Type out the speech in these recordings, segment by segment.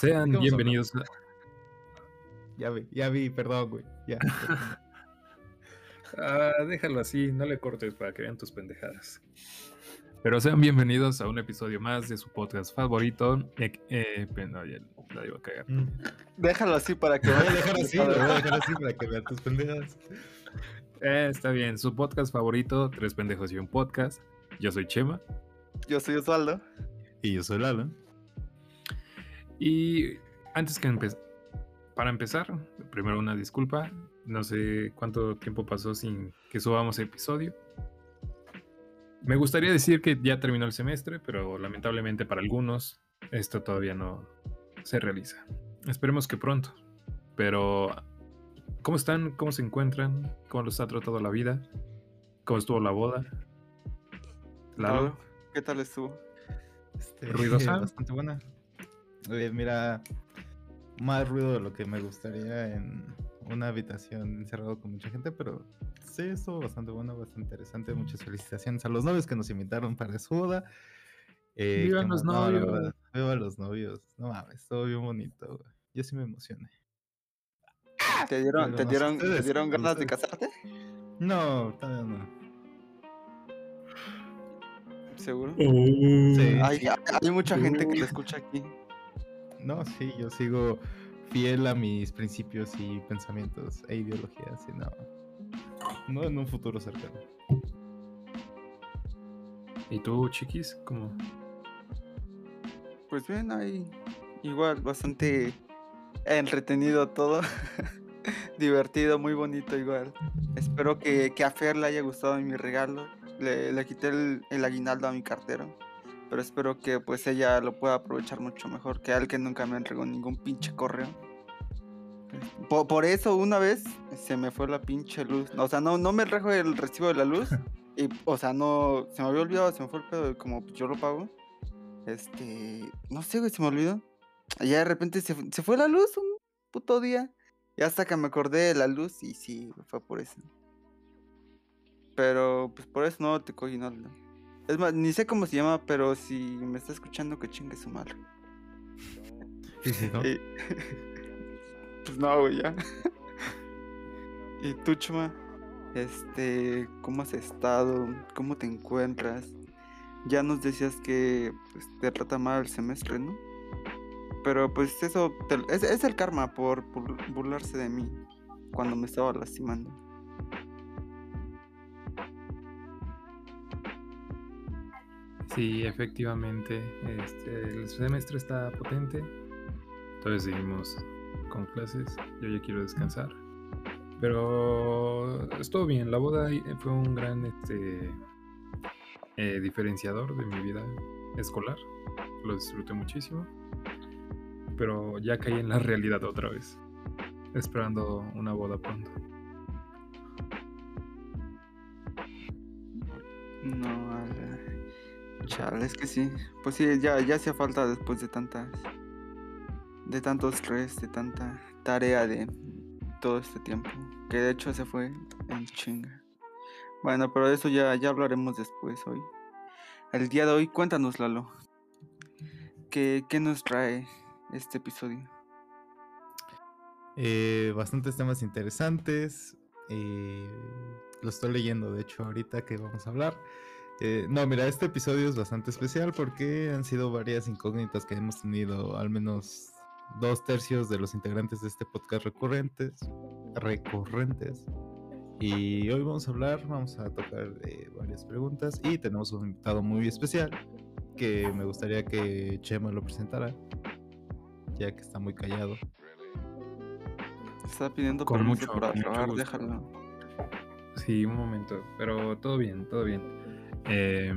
Sean bienvenidos. Ya vi, ya vi, perdón, güey. Ya. ah, déjalo así, no le cortes para que vean tus pendejadas. Pero sean bienvenidos a un episodio más de su podcast favorito. Eh, eh, no, ya la iba a cagar. Mm. Déjalo así para que así, voy a dejar así para que vean tus pendejadas. Eh, está bien, su podcast favorito, Tres Pendejos y un Podcast. Yo soy Chema. Yo soy Osvaldo. Y yo soy Lalo. Y antes que empezar, para empezar, primero una disculpa. No sé cuánto tiempo pasó sin que subamos episodio. Me gustaría decir que ya terminó el semestre, pero lamentablemente para algunos esto todavía no se realiza. Esperemos que pronto. Pero, ¿cómo están? ¿Cómo se encuentran? ¿Cómo los ha tratado la vida? ¿Cómo estuvo la boda? Lalo. ¿Qué tal estuvo? Este, ¿Ruidosa? Bastante buena. Mira, más ruido de lo que me gustaría en una habitación encerrado con mucha gente, pero sí, estuvo bastante bueno, bastante interesante. Muchas felicitaciones a los novios que nos invitaron para su boda. Eh, Vivan los novios. Viva los novios. No mames, estuvo bien bonito. Yo sí me emocioné. ¿Te dieron, ¿te dieron, ¿te dieron ganas de casarte? No, todavía no. ¿Seguro? Sí. Hay, hay mucha gente que te escucha aquí. No, sí, yo sigo fiel a mis principios y pensamientos e ideologías y no. No en un futuro cercano. ¿Y tú, chiquis? ¿Cómo? Pues bien, hay igual bastante entretenido todo. Divertido, muy bonito igual. Espero que, que, a Fer le haya gustado mi regalo. Le, le quité el, el, aguinaldo a mi cartero. Pero espero que pues ella lo pueda aprovechar mucho mejor que al que nunca me entregó ningún pinche correo. Por, por, eso una vez se me fue la pinche luz. O sea, no, no me rejo el recibo de la luz. Y, o sea, no. Se me había olvidado, se me fue el pedo como yo lo pago. Este. No sé, güey, se me olvidó. Ya de repente se, se fue la luz un puto día. Y hasta que me acordé de la luz y sí, fue por eso. Pero pues por eso no te cogí nada. Es más, ni sé cómo se llama, pero si me está escuchando que chingue su madre. ¿Y si no? pues no, güey, ya. ¿Y tú, Chuma? Este, ¿cómo has estado? ¿Cómo te encuentras? Ya nos decías que pues, te trata mal el semestre, ¿no? Pero pues eso es, es, el karma por burlarse de mí cuando me estaba lastimando. Sí, efectivamente. Este, el semestre está potente. Todavía seguimos con clases. Yo ya quiero descansar. Pero estuvo bien. La boda fue un gran este, eh, diferenciador de mi vida escolar. Lo disfruté muchísimo. Pero ya caí en la realidad otra vez. Esperando una boda pronto. No, Chale, es que sí. Pues sí, ya, ya hacía falta después de tantas. De tanto estrés, de tanta tarea de todo este tiempo. Que de hecho se fue en chinga. Bueno, pero de eso ya, ya hablaremos después hoy. El día de hoy, cuéntanos, Lalo. ¿Qué, qué nos trae este episodio? Eh, bastantes temas interesantes. Eh, lo estoy leyendo, de hecho, ahorita que vamos a hablar. Eh, no, mira, este episodio es bastante especial porque han sido varias incógnitas que hemos tenido, al menos dos tercios de los integrantes de este podcast recurrentes. Recurrentes. Y hoy vamos a hablar, vamos a tocar eh, varias preguntas y tenemos un invitado muy especial que me gustaría que Chema lo presentara, ya que está muy callado. Está pidiendo Con mucho, para trabajar, déjalo. Sí, un momento, pero todo bien, todo bien. Eh,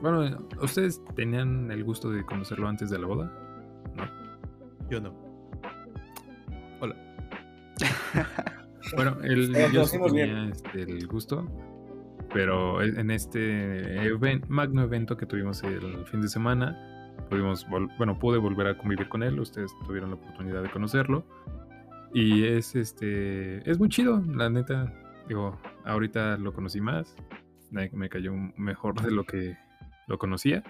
bueno, ¿ustedes tenían el gusto de conocerlo antes de la boda? No. Yo no. Hola. bueno, el, yo tenía este, el gusto, pero en este magno evento que tuvimos el fin de semana, pudimos, bueno, pude volver a convivir con él, ustedes tuvieron la oportunidad de conocerlo. Y es este es muy chido, la neta. Digo, ahorita lo conocí más, me cayó mejor de lo que lo conocía.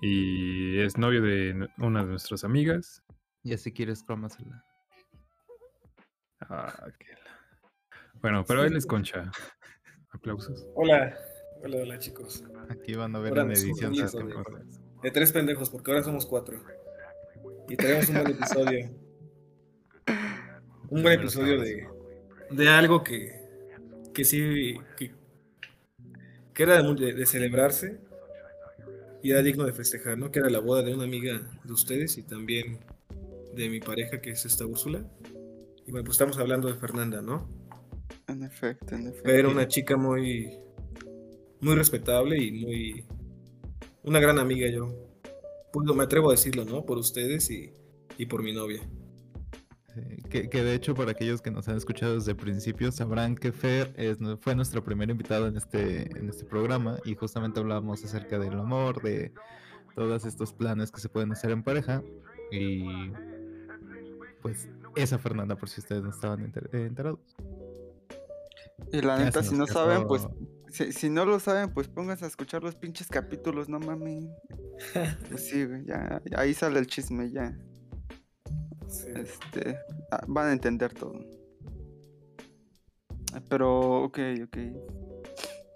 Y es novio de una de nuestras amigas. Y así quieres cromasela. Ah, qué la- Bueno, pero él es Concha. Aplausos. Hola, hola, hola chicos. Aquí van a ver en edición. cosas. De tres pendejos, porque ahora somos cuatro. Y tenemos un buen episodio. Un buen episodio de, de algo que, que sí, que, que era de, de- celebrarse y era digno de festejar, ¿no? Que era la boda de una amiga de ustedes y también de mi pareja, que es esta Úrsula. Y bueno, pues estamos hablando de Fernanda, ¿no? En efecto, en efecto. Era una chica muy, muy respetable y muy, una gran amiga yo. Puedo- me atrevo a decirlo, ¿no? Por ustedes y, y por mi novia. Sí, que, que de hecho, para aquellos que nos han escuchado desde el principio, sabrán que Fer es, fue nuestro primer invitado en este, en este programa y justamente hablábamos acerca del amor, de todos estos planes que se pueden hacer en pareja. Y pues esa Fernanda, por si ustedes no estaban enter- eh, enterados. Y la Ya neta, si no saben, pues, si, si no lo saben, pues pónganse a escuchar los pinches capítulos, no mames. Pues sí, ya ahí sale el chisme, ya. Sí. Este, ah, van a entender todo. Pero, ok, ok.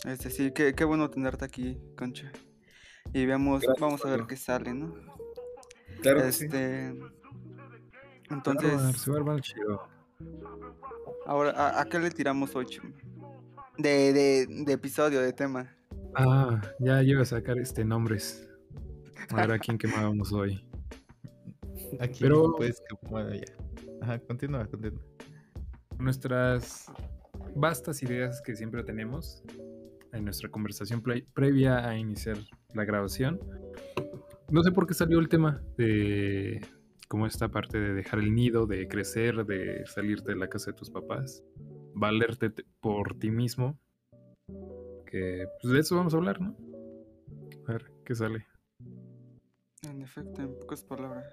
Este, sí, qué, qué bueno tenerte aquí, Concha. Y veamos, Gracias, vamos a ver qué sale, ¿no? Claro que sí. Este. Entonces, Entonces, se va a armar chido. ahora, ¿a, a qué le tiramos hoy? De, de, de episodio, de tema. Ah, ya iba a sacar este nombres. A ver a quién quemábamos hoy. Aquí, Pero- pues, que- bueno, ya. Ajá, continúa, continúa. Nuestras vastas ideas que siempre tenemos en nuestra conversación pre- previa a iniciar la grabación. No sé por qué salió el tema de como esta parte de dejar el nido, de crecer, de salirte de la casa de tus papás, valerte te- por ti mismo. Que pues de eso vamos a hablar, ¿no? A ver qué sale. En efecto, en pocas palabras.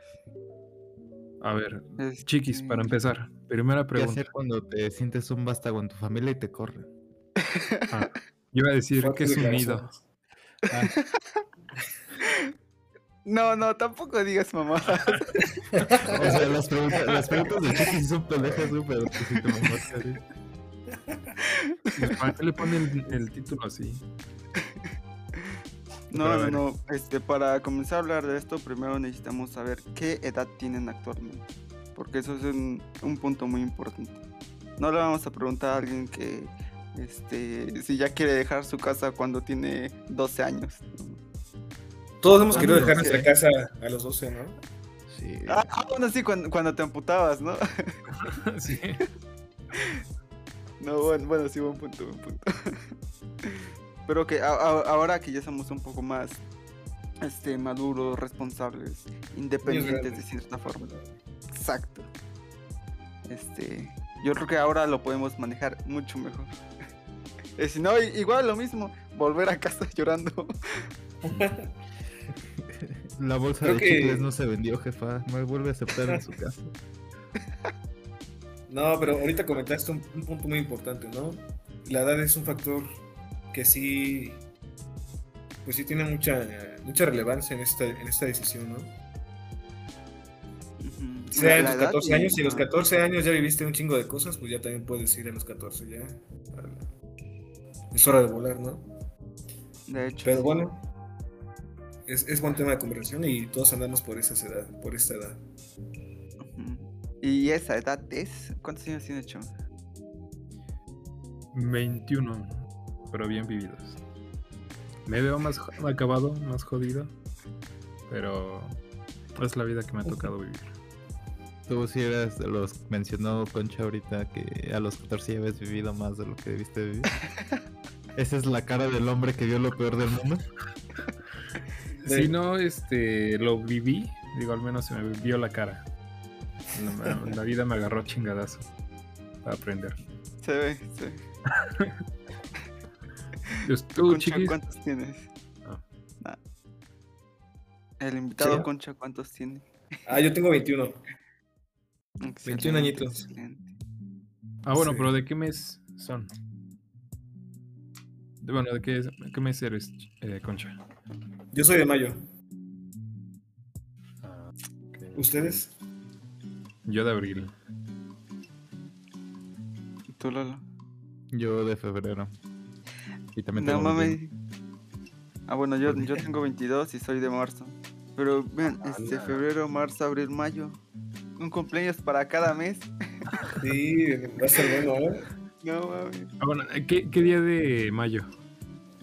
A ver, chiquis, para Este, empezar, primera ¿Qué pregunta. hacer cuando te sientes un vástago en tu familia y te corren? Ah, yo iba a decir que es un nido. declaraciones. No, no, tampoco digas mamá. O sea, las preguntas, las preguntas de Chiqui sí son pendejas, pero tú sí te. Pues, ¿Para qué le ponen el, el título así? No, Pero no, no. Este, para comenzar a hablar de esto, primero necesitamos saber qué edad tienen actualmente. Porque eso es un, un punto muy importante. No le vamos a preguntar a alguien que este, si ya quiere dejar su casa cuando tiene 12 años. Todos hemos querido Amigo, dejar nuestra casa a los 12, ¿no? Sí. Ah, bueno, sí, cuando, cuando te amputabas, ¿no? sí. No, bueno, bueno, sí, buen punto, buen punto. Pero que a- a- ahora que ya somos un poco más este, maduros, responsables, independientes de cierta forma. Exacto. Este, yo creo que ahora lo podemos manejar mucho mejor. Eh, si no, igual lo mismo, volver a casa llorando. La bolsa Creo de que- chicles no se vendió, jefa. No vuelve a aceptar en su casa. No, pero ahorita comentaste un, un punto muy importante, ¿no? La edad es un factor que sí, pues sí tiene mucha, mucha relevancia en esta, en esta decisión, ¿no? Sea en tus edad 14 y- años, si a los ajá. 14 años ya viviste un chingo de cosas, pues ya también puedes ir a los 14 ya. Es hora de volar, ¿no? De hecho, Pero sí. bueno, es, es buen tema de conversación y todos andamos por esa edad, por esta edad. Y esa edad es. ¿Cuántos años tiene Chon? 21, pero bien vividos. Me veo más acabado, más jodido, pero es la vida que me ha tocado vivir. Tú si eras de los que mencionó Concha ahorita que a los 14 ya habías vivido más de lo que debiste vivir. Esa es la cara del hombre que vio lo peor del mundo. Si no, este, lo viví, digo, al menos se me vio la cara. La, la vida me agarró chingadazo para aprender. Se ve, se ve. Tú, Concha, chiquis, ¿cuántos tienes? Ah. Ah. El invitado Sí. Concha, ¿cuántos tiene? Ah, yo tengo 21. 21 21 añitos. Ah, bueno, Sí. pero ¿de qué mes son? De- bueno, ¿de qué, qué mes eres, eh, Concha? Yo soy de mayo. ¿Ustedes? Yo de abril. ¿Tú, Lalo? Yo de febrero. Y también No mames. 21. Ah, bueno, yo, yo tengo 22 y soy de marzo. Pero vean, este Ala. febrero, marzo, abril, mayo. Un cumpleaños para cada mes. Sí, va a ser bueno, ¿eh? No mames. Ah, bueno, ¿qué, qué día de mayo?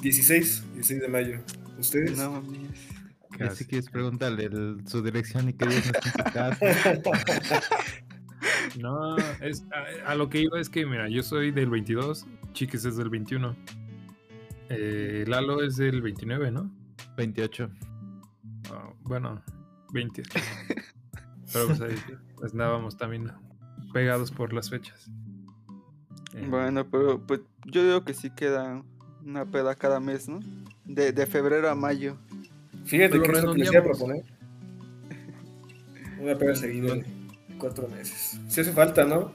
16, 16 de mayo. ¿Ustedes? No mames. ¿Qué Así hace? que es preguntarle el- su dirección y qué día está en su casa. No, es, a, a lo que iba es que, mira, yo soy del 22, Chiques es del 21. Eh, Lalo es del 29, ¿no? 28. Ah, bueno, 20. Pero pues ahí pues, andábamos también pegados por las fechas. Eh, Bueno, pero pues yo digo que sí queda una peda cada mes, ¿no? De, de febrero a mayo. Fíjate Lo que es lo que les iba a redondeamos. proponer. Una pega seguida en cuatro meses. Si hace falta, ¿no?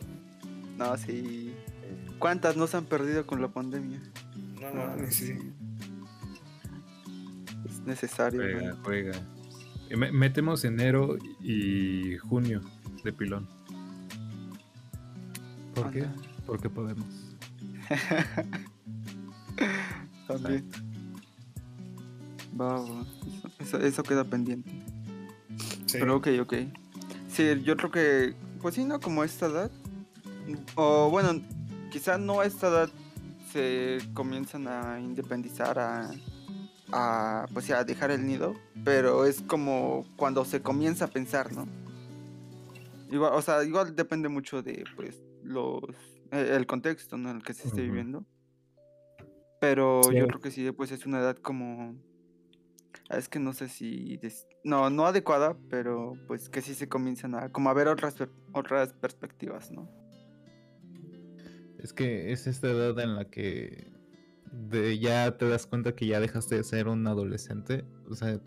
No, sí. ¿Cuántas no se han perdido con la pandemia? No mames, sí. Es necesario. Juega, ¿no? juega. Me- Metemos enero y junio de pilón. ¿Por qué? Anda. Porque podemos. También. Va, va. Eso, eso- eso queda pendiente. Sí. Pero ok, ok. Sí, yo creo que, pues sí, ¿no? Como a esta edad. O bueno, quizá no a esta edad se comienzan a independizar, a, a pues a dejar el nido, pero es como cuando se comienza a pensar, ¿no? Igual, o sea, igual depende mucho de, pues, los, eh, el contexto, ¿no? En el que se esté viviendo. Pero Sí. yo creo que sí, pues es una edad como... ah, Es que no sé si... No, no adecuada, pero pues que sí se comienzan a... Como a ver otras, per- otras perspectivas, ¿no? Es que es esta edad en la que ya te das cuenta que ya dejaste de ser un adolescente. O sea,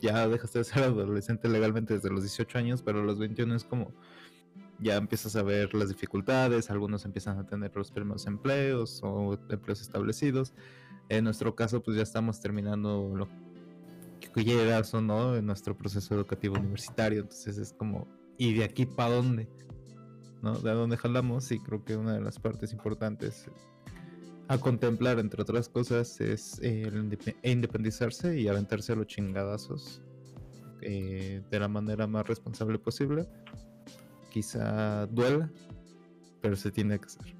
ya dejaste de ser adolescente legalmente desde los 18 años, pero a los 21 es como ya empiezas a ver las dificultades, algunos empiezan a tener los primeros empleos o empleos establecidos. En nuestro caso, pues ya estamos terminando lo que llegas o no en nuestro proceso educativo universitario. Entonces es como, ¿y de aquí para dónde? ¿No? De dónde jalamos y creo que una de las partes importantes a contemplar, entre otras cosas, es el indepe- independizarse y aventarse a los chingadazos eh, de la manera más responsable posible. Quizá duela, pero se tiene que hacer.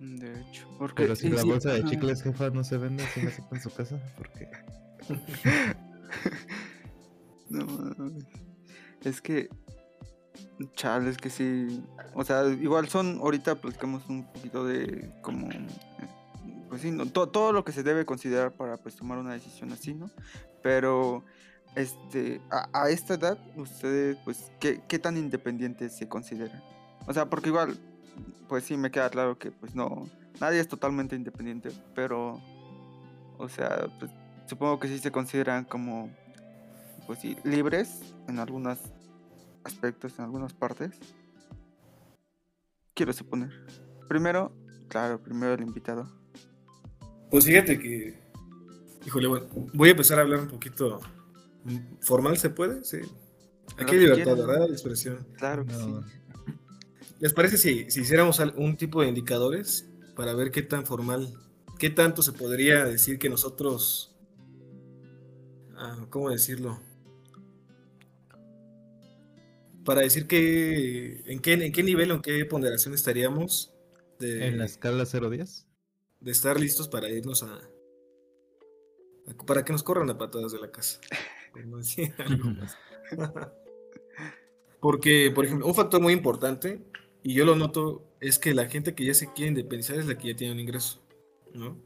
De hecho. Porque, Pero si la sí, bolsa de chicles jefa no se vende, ¿sí me acepta en su casa? Porque No mames. Es que. Chale, que sí. O sea, igual son. Ahorita platicamos un poquito de como. eh, Pues sí, no, to- todo lo que se debe considerar para pues tomar una decisión así, ¿no? Pero. Este. A, esta edad, ustedes, pues, ¿qué, ¿qué tan independientes se consideran? O sea, porque igual. Pues sí, me queda claro que, pues no. Nadie es totalmente independiente, pero. O sea, pues supongo que sí se consideran como pues sí, libres en algunos aspectos, en algunas partes. Quiero suponer. Primero, claro, primero el invitado. Pues fíjate que. Híjole, bueno, voy a empezar a hablar un poquito formal, ¿se puede? Sí. Aquí hay libertad. ¿verdad? De expresión. Claro que No. sí. ¿Les parece si, si hiciéramos un tipo de indicadores para ver qué tan formal, qué tanto se podría decir que nosotros, ah, ¿cómo decirlo? Para decir que, en qué, en qué nivel o en qué ponderación estaríamos de, en la escala 0-10. de estar listos para irnos a, a- para que nos corran a patadas de la casa. algo más. Porque, por ejemplo, un factor muy importante, y yo lo noto, es que la gente que ya se quiere independizar es la que ya tiene un ingreso, ¿no?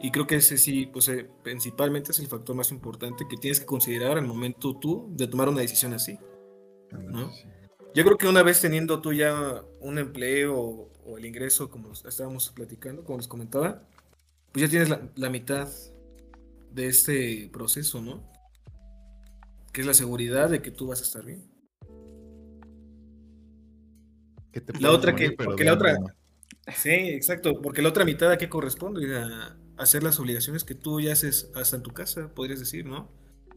Y creo que ese sí, pues principalmente es el factor más importante que tienes que considerar al momento tú de tomar una decisión así. ¿No? Yo creo que una vez teniendo tú ya un empleo o, o el ingreso, como estábamos platicando, como les comentaba, pues ya tienes la, la mitad de este proceso, ¿no? Que es la seguridad de que tú vas a estar bien. Que te La otra morir, que- porque la otra- no. Sí, exacto, porque la otra mitad a qué corresponde a hacer las obligaciones que tú ya haces hasta en tu casa, podrías decir, ¿no?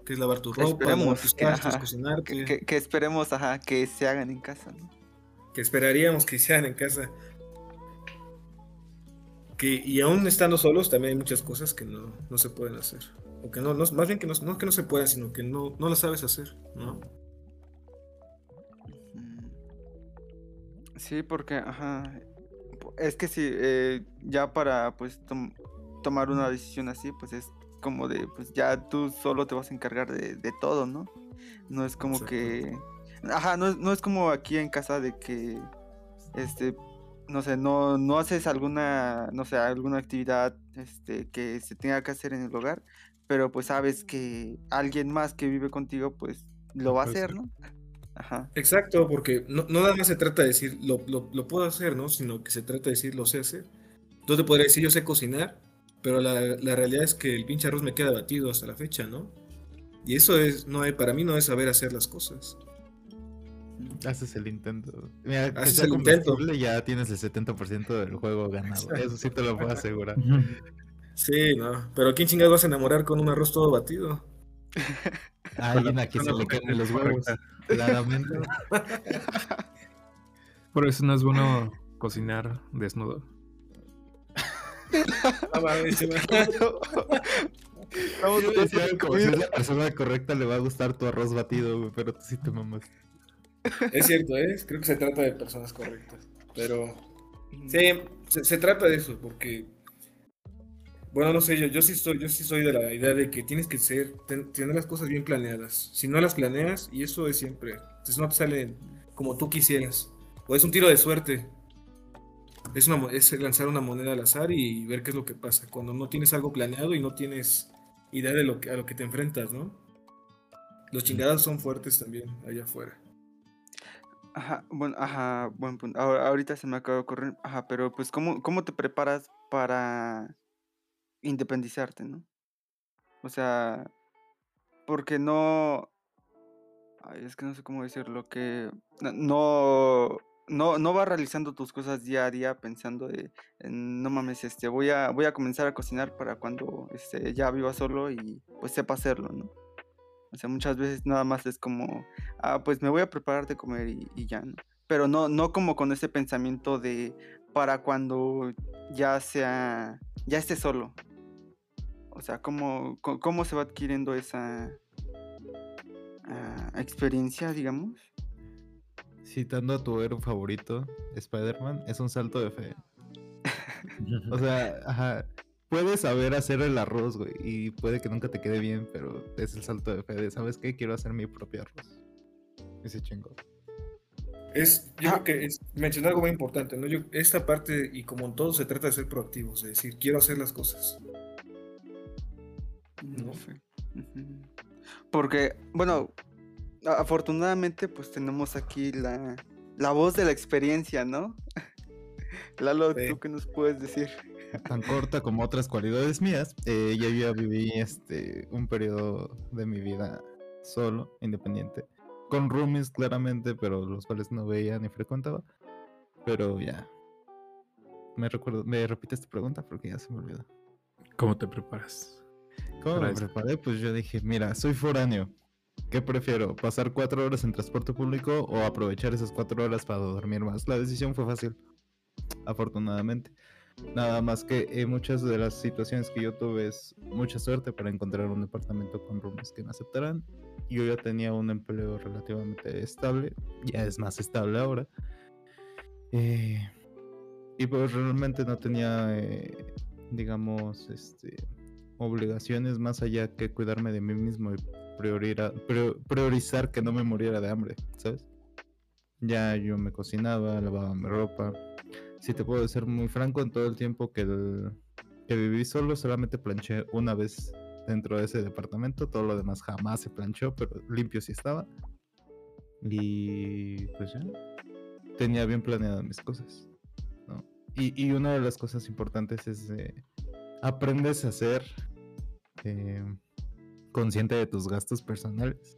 Que es lavar tu ropa, lavar esperemos tus que, trastes, que, esperemos, ajá, que se hagan en casa, ¿no? que esperaríamos que hicieran en casa. Que, y aún estando solos, también hay muchas cosas que no, no se pueden hacer. O que no, no- más bien que no, no que no se puedan, sino que no, no las sabes hacer, ¿no? Sí, porque, ajá, es que sí, eh, ya para, pues, tom- tomar una decisión así, pues es como de, pues ya tú solo te vas a encargar de, de todo, ¿no? No es como que, ajá, no, es- no es como aquí en casa de que, este, no sé, no, no haces alguna, no sé, alguna actividad, este, que se tenga que hacer en el hogar, pero pues sabes que alguien más que vive contigo, pues, lo va a hacer. ¿no? Ajá. Exacto, porque no, no nada más se trata de decir lo, lo, lo puedo hacer, ¿no? Sino que se trata de decir lo sé hacer. Tú te podrías decir yo sé cocinar, pero la, la realidad es que el pinche arroz me queda batido hasta la fecha, ¿no? Y eso es, no hay, para mí no es saber hacer las cosas. Haces el intento. Mira, Haces el intento. ya tienes el 70% del juego ganado. Eso sí te lo puedo asegurar. Sí, no. Pero ¿quién chingado vas a enamorar con un arroz todo batido? A alguien aquí se le caen los huevos. Claramente. Por eso no es bueno cocinar desnudo. Mames, Vamos a como si es la persona correcta le va a gustar tu arroz batido, güey, pero tú sí te mamas. Es cierto, ¿eh? Creo que se trata de personas correctas. Pero sí, se, se trata de eso, porque bueno, no sé, yo, yo sí estoy, yo sí soy de la idea de que tienes que ser, ten- tener las cosas bien planeadas. Si no las planeas, y eso es siempre, entonces no te salen como tú quisieras. O es un tiro de suerte. Es, una, es lanzar una moneda al azar y ver qué es lo que pasa. Cuando no tienes algo planeado y no tienes idea de lo que, a lo que te enfrentas, ¿no? Los chingados son fuertes también allá afuera. Ajá, bueno, ajá, buen punto. Ahora, ahorita se me acaba de ocurrir, ajá, pero pues ¿cómo, cómo te preparas para independizarte, ¿no? O sea, porque no, ay, es que no sé cómo decirlo, que no, no, no, vas realizando tus cosas día a día pensando de, no mames, este, voy a, voy a comenzar a cocinar para cuando, este, ya viva solo y pues sepa hacerlo, ¿no? O sea, muchas veces nada más es como, ah, pues me voy a preparar de comer y, ya, ¿no? Pero no, no como con ese pensamiento de para cuando ya sea, ya esté solo. O sea, ¿cómo, cómo se va adquiriendo esa ah, experiencia, digamos? Citando a tu héroe favorito, Spider-Man, es un salto de fe. O sea, ajá, puedes saber hacer el arroz, güey, y puede que nunca te quede bien, pero es el salto de fe de, ¿sabes qué? Quiero hacer mi propio arroz. Ese chingo. Es, yo Ah. creo que es, mencionó algo muy importante, ¿no? Yo, esta parte, y como en todo, se trata de ser proactivos, de decir, quiero hacer las cosas. No ¿No? sé. Porque, bueno, afortunadamente pues tenemos aquí la, la voz de la experiencia, ¿no? Lalo, Sí. ¿tú qué nos puedes decir? Tan corta como otras cualidades mías, eh, ya yo ya viví este, un periodo de mi vida solo, independiente. Con roomies, claramente, pero los cuales no veía ni frecuentaba. Pero ya. Me recuerdo, me repites tu pregunta porque ya se me olvidó. ¿Cómo te preparas? ¿Cómo me eso. preparé? Pues yo dije, mira, soy foráneo. ¿Qué prefiero? ¿Pasar cuatro horas en transporte público o aprovechar esas cuatro horas para dormir más? La decisión fue fácil, afortunadamente. Nada más que en muchas de las situaciones que yo tuve es mucha suerte para encontrar un departamento con roomies que me aceptaran. Yo ya tenía un empleo relativamente estable, ya es más estable ahora. Eh, y pues realmente no tenía, eh, digamos, este, obligaciones más allá que cuidarme de mí mismo y priorizar que no me muriera de hambre, ¿sabes? Ya yo me cocinaba, lavaba mi ropa. Si te puedo ser muy franco, en todo el tiempo que, el- que viví solo, solamente planché una vez dentro de ese departamento. Todo lo demás jamás se planchó, pero limpio sí estaba. Y pues ya, tenía bien planeadas mis cosas. ¿no? Y, y una de las cosas importantes es eh, aprendes a ser eh, consciente de tus gastos personales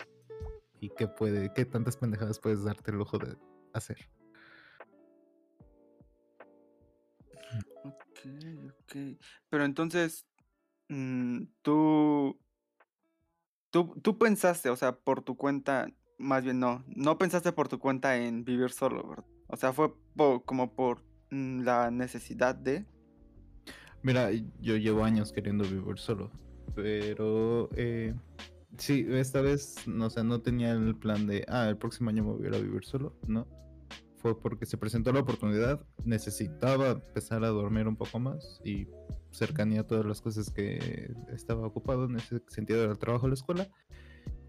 y qué puede, qué tantas pendejadas puedes darte el lujo de hacer. Ok, ok. Pero entonces, mm, tú, tú, tú pensaste, o sea, por tu cuenta, más bien no, no pensaste por tu cuenta en vivir solo, ¿verdad? O sea, fue como por mm, la necesidad de... Mira, yo llevo años queriendo vivir solo, pero eh, sí, esta vez, no sé, no tenía el plan de, ah, el próximo año me voy a ir a vivir solo, no. Fue porque se presentó la oportunidad, necesitaba empezar a dormir un poco más y cercanía todas las cosas que estaba ocupado en ese sentido del trabajo, la escuela.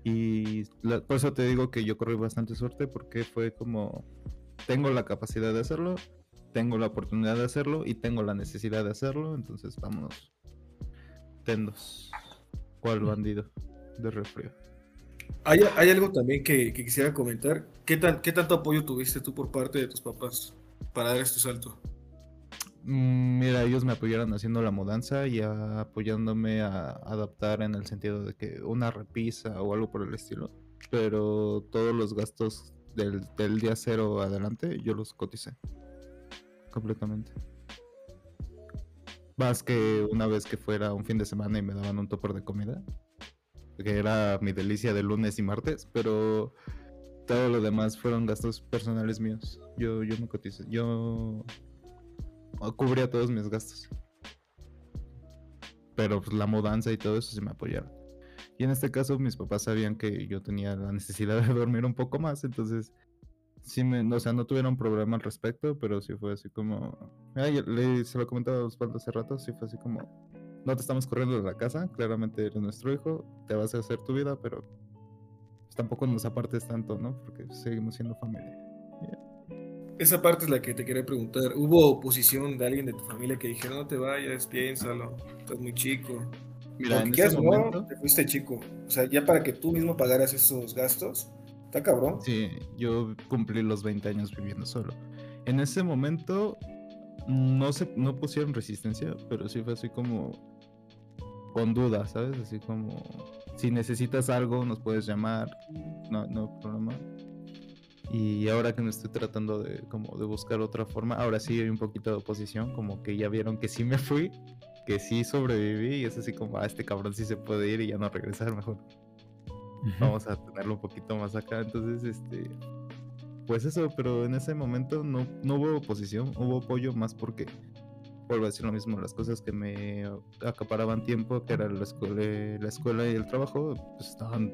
Y la- por eso te digo que yo corrí bastante suerte porque fue como, tengo la capacidad de hacerlo, tengo la oportunidad de hacerlo y tengo la necesidad de hacerlo, entonces vámonos. Tendos. ¿Cuál bandido? De refrío. Hay, hay algo también que, que quisiera comentar. ¿Qué, tan, ¿Qué tanto apoyo tuviste tú por parte de tus papás para dar este salto? Mm, Mira, ellos me apoyaron haciendo la mudanza y a- apoyándome a adaptar en el sentido de que una repisa o algo por el estilo. Pero todos los gastos del, del día cero adelante yo los coticé. Completamente. Más que una vez que fuera un fin de semana y me daban un topper de comida. Que era mi delicia de lunes y martes. Pero todo lo demás fueron gastos personales míos. Yo, yo me coticé. Yo cubría todos mis gastos. Pero pues, la mudanza y todo eso sí me apoyaron. Y en este caso mis papás sabían que yo tenía la necesidad de dormir un poco más, entonces sí me, o sea, no tuvieron problema al respecto, pero sí fue así como, ay, le, se lo comentaba a Osvaldo hace rato, sí fue así como, no te estamos corriendo de la casa, claramente eres nuestro hijo, te vas a hacer tu vida, pero pues, tampoco nos apartes tanto, ¿no? Porque seguimos siendo familia. Esa parte es la que te quería preguntar. ¿Hubo oposición de alguien de tu familia que dijera no te vayas, piénsalo, estás muy chico? Mira, Porque en ese o no, momento... te fuiste chico. O sea, ya para que tú mismo pagaras esos gastos, está cabrón. Sí, yo cumplí los 20 años viviendo solo. En ese momento no se no pusieron resistencia, pero sí fue así como con dudas, ¿sabes? Así como si necesitas algo nos puedes llamar, no no problema. Y ahora que me estoy tratando de como de buscar otra forma, ahora sí hay un poquito de oposición, como que ya vieron que sí me fui, que sí sobreviví y es así como, ah, este cabrón sí se puede ir y ya no regresar mejor vamos a tenerlo un poquito más acá. Entonces, este, pues eso, pero en ese momento no, no hubo oposición, hubo apoyo más porque, vuelvo a decir lo mismo, las cosas que me acaparaban tiempo, que era la escuela, la escuela y el trabajo, pues estaban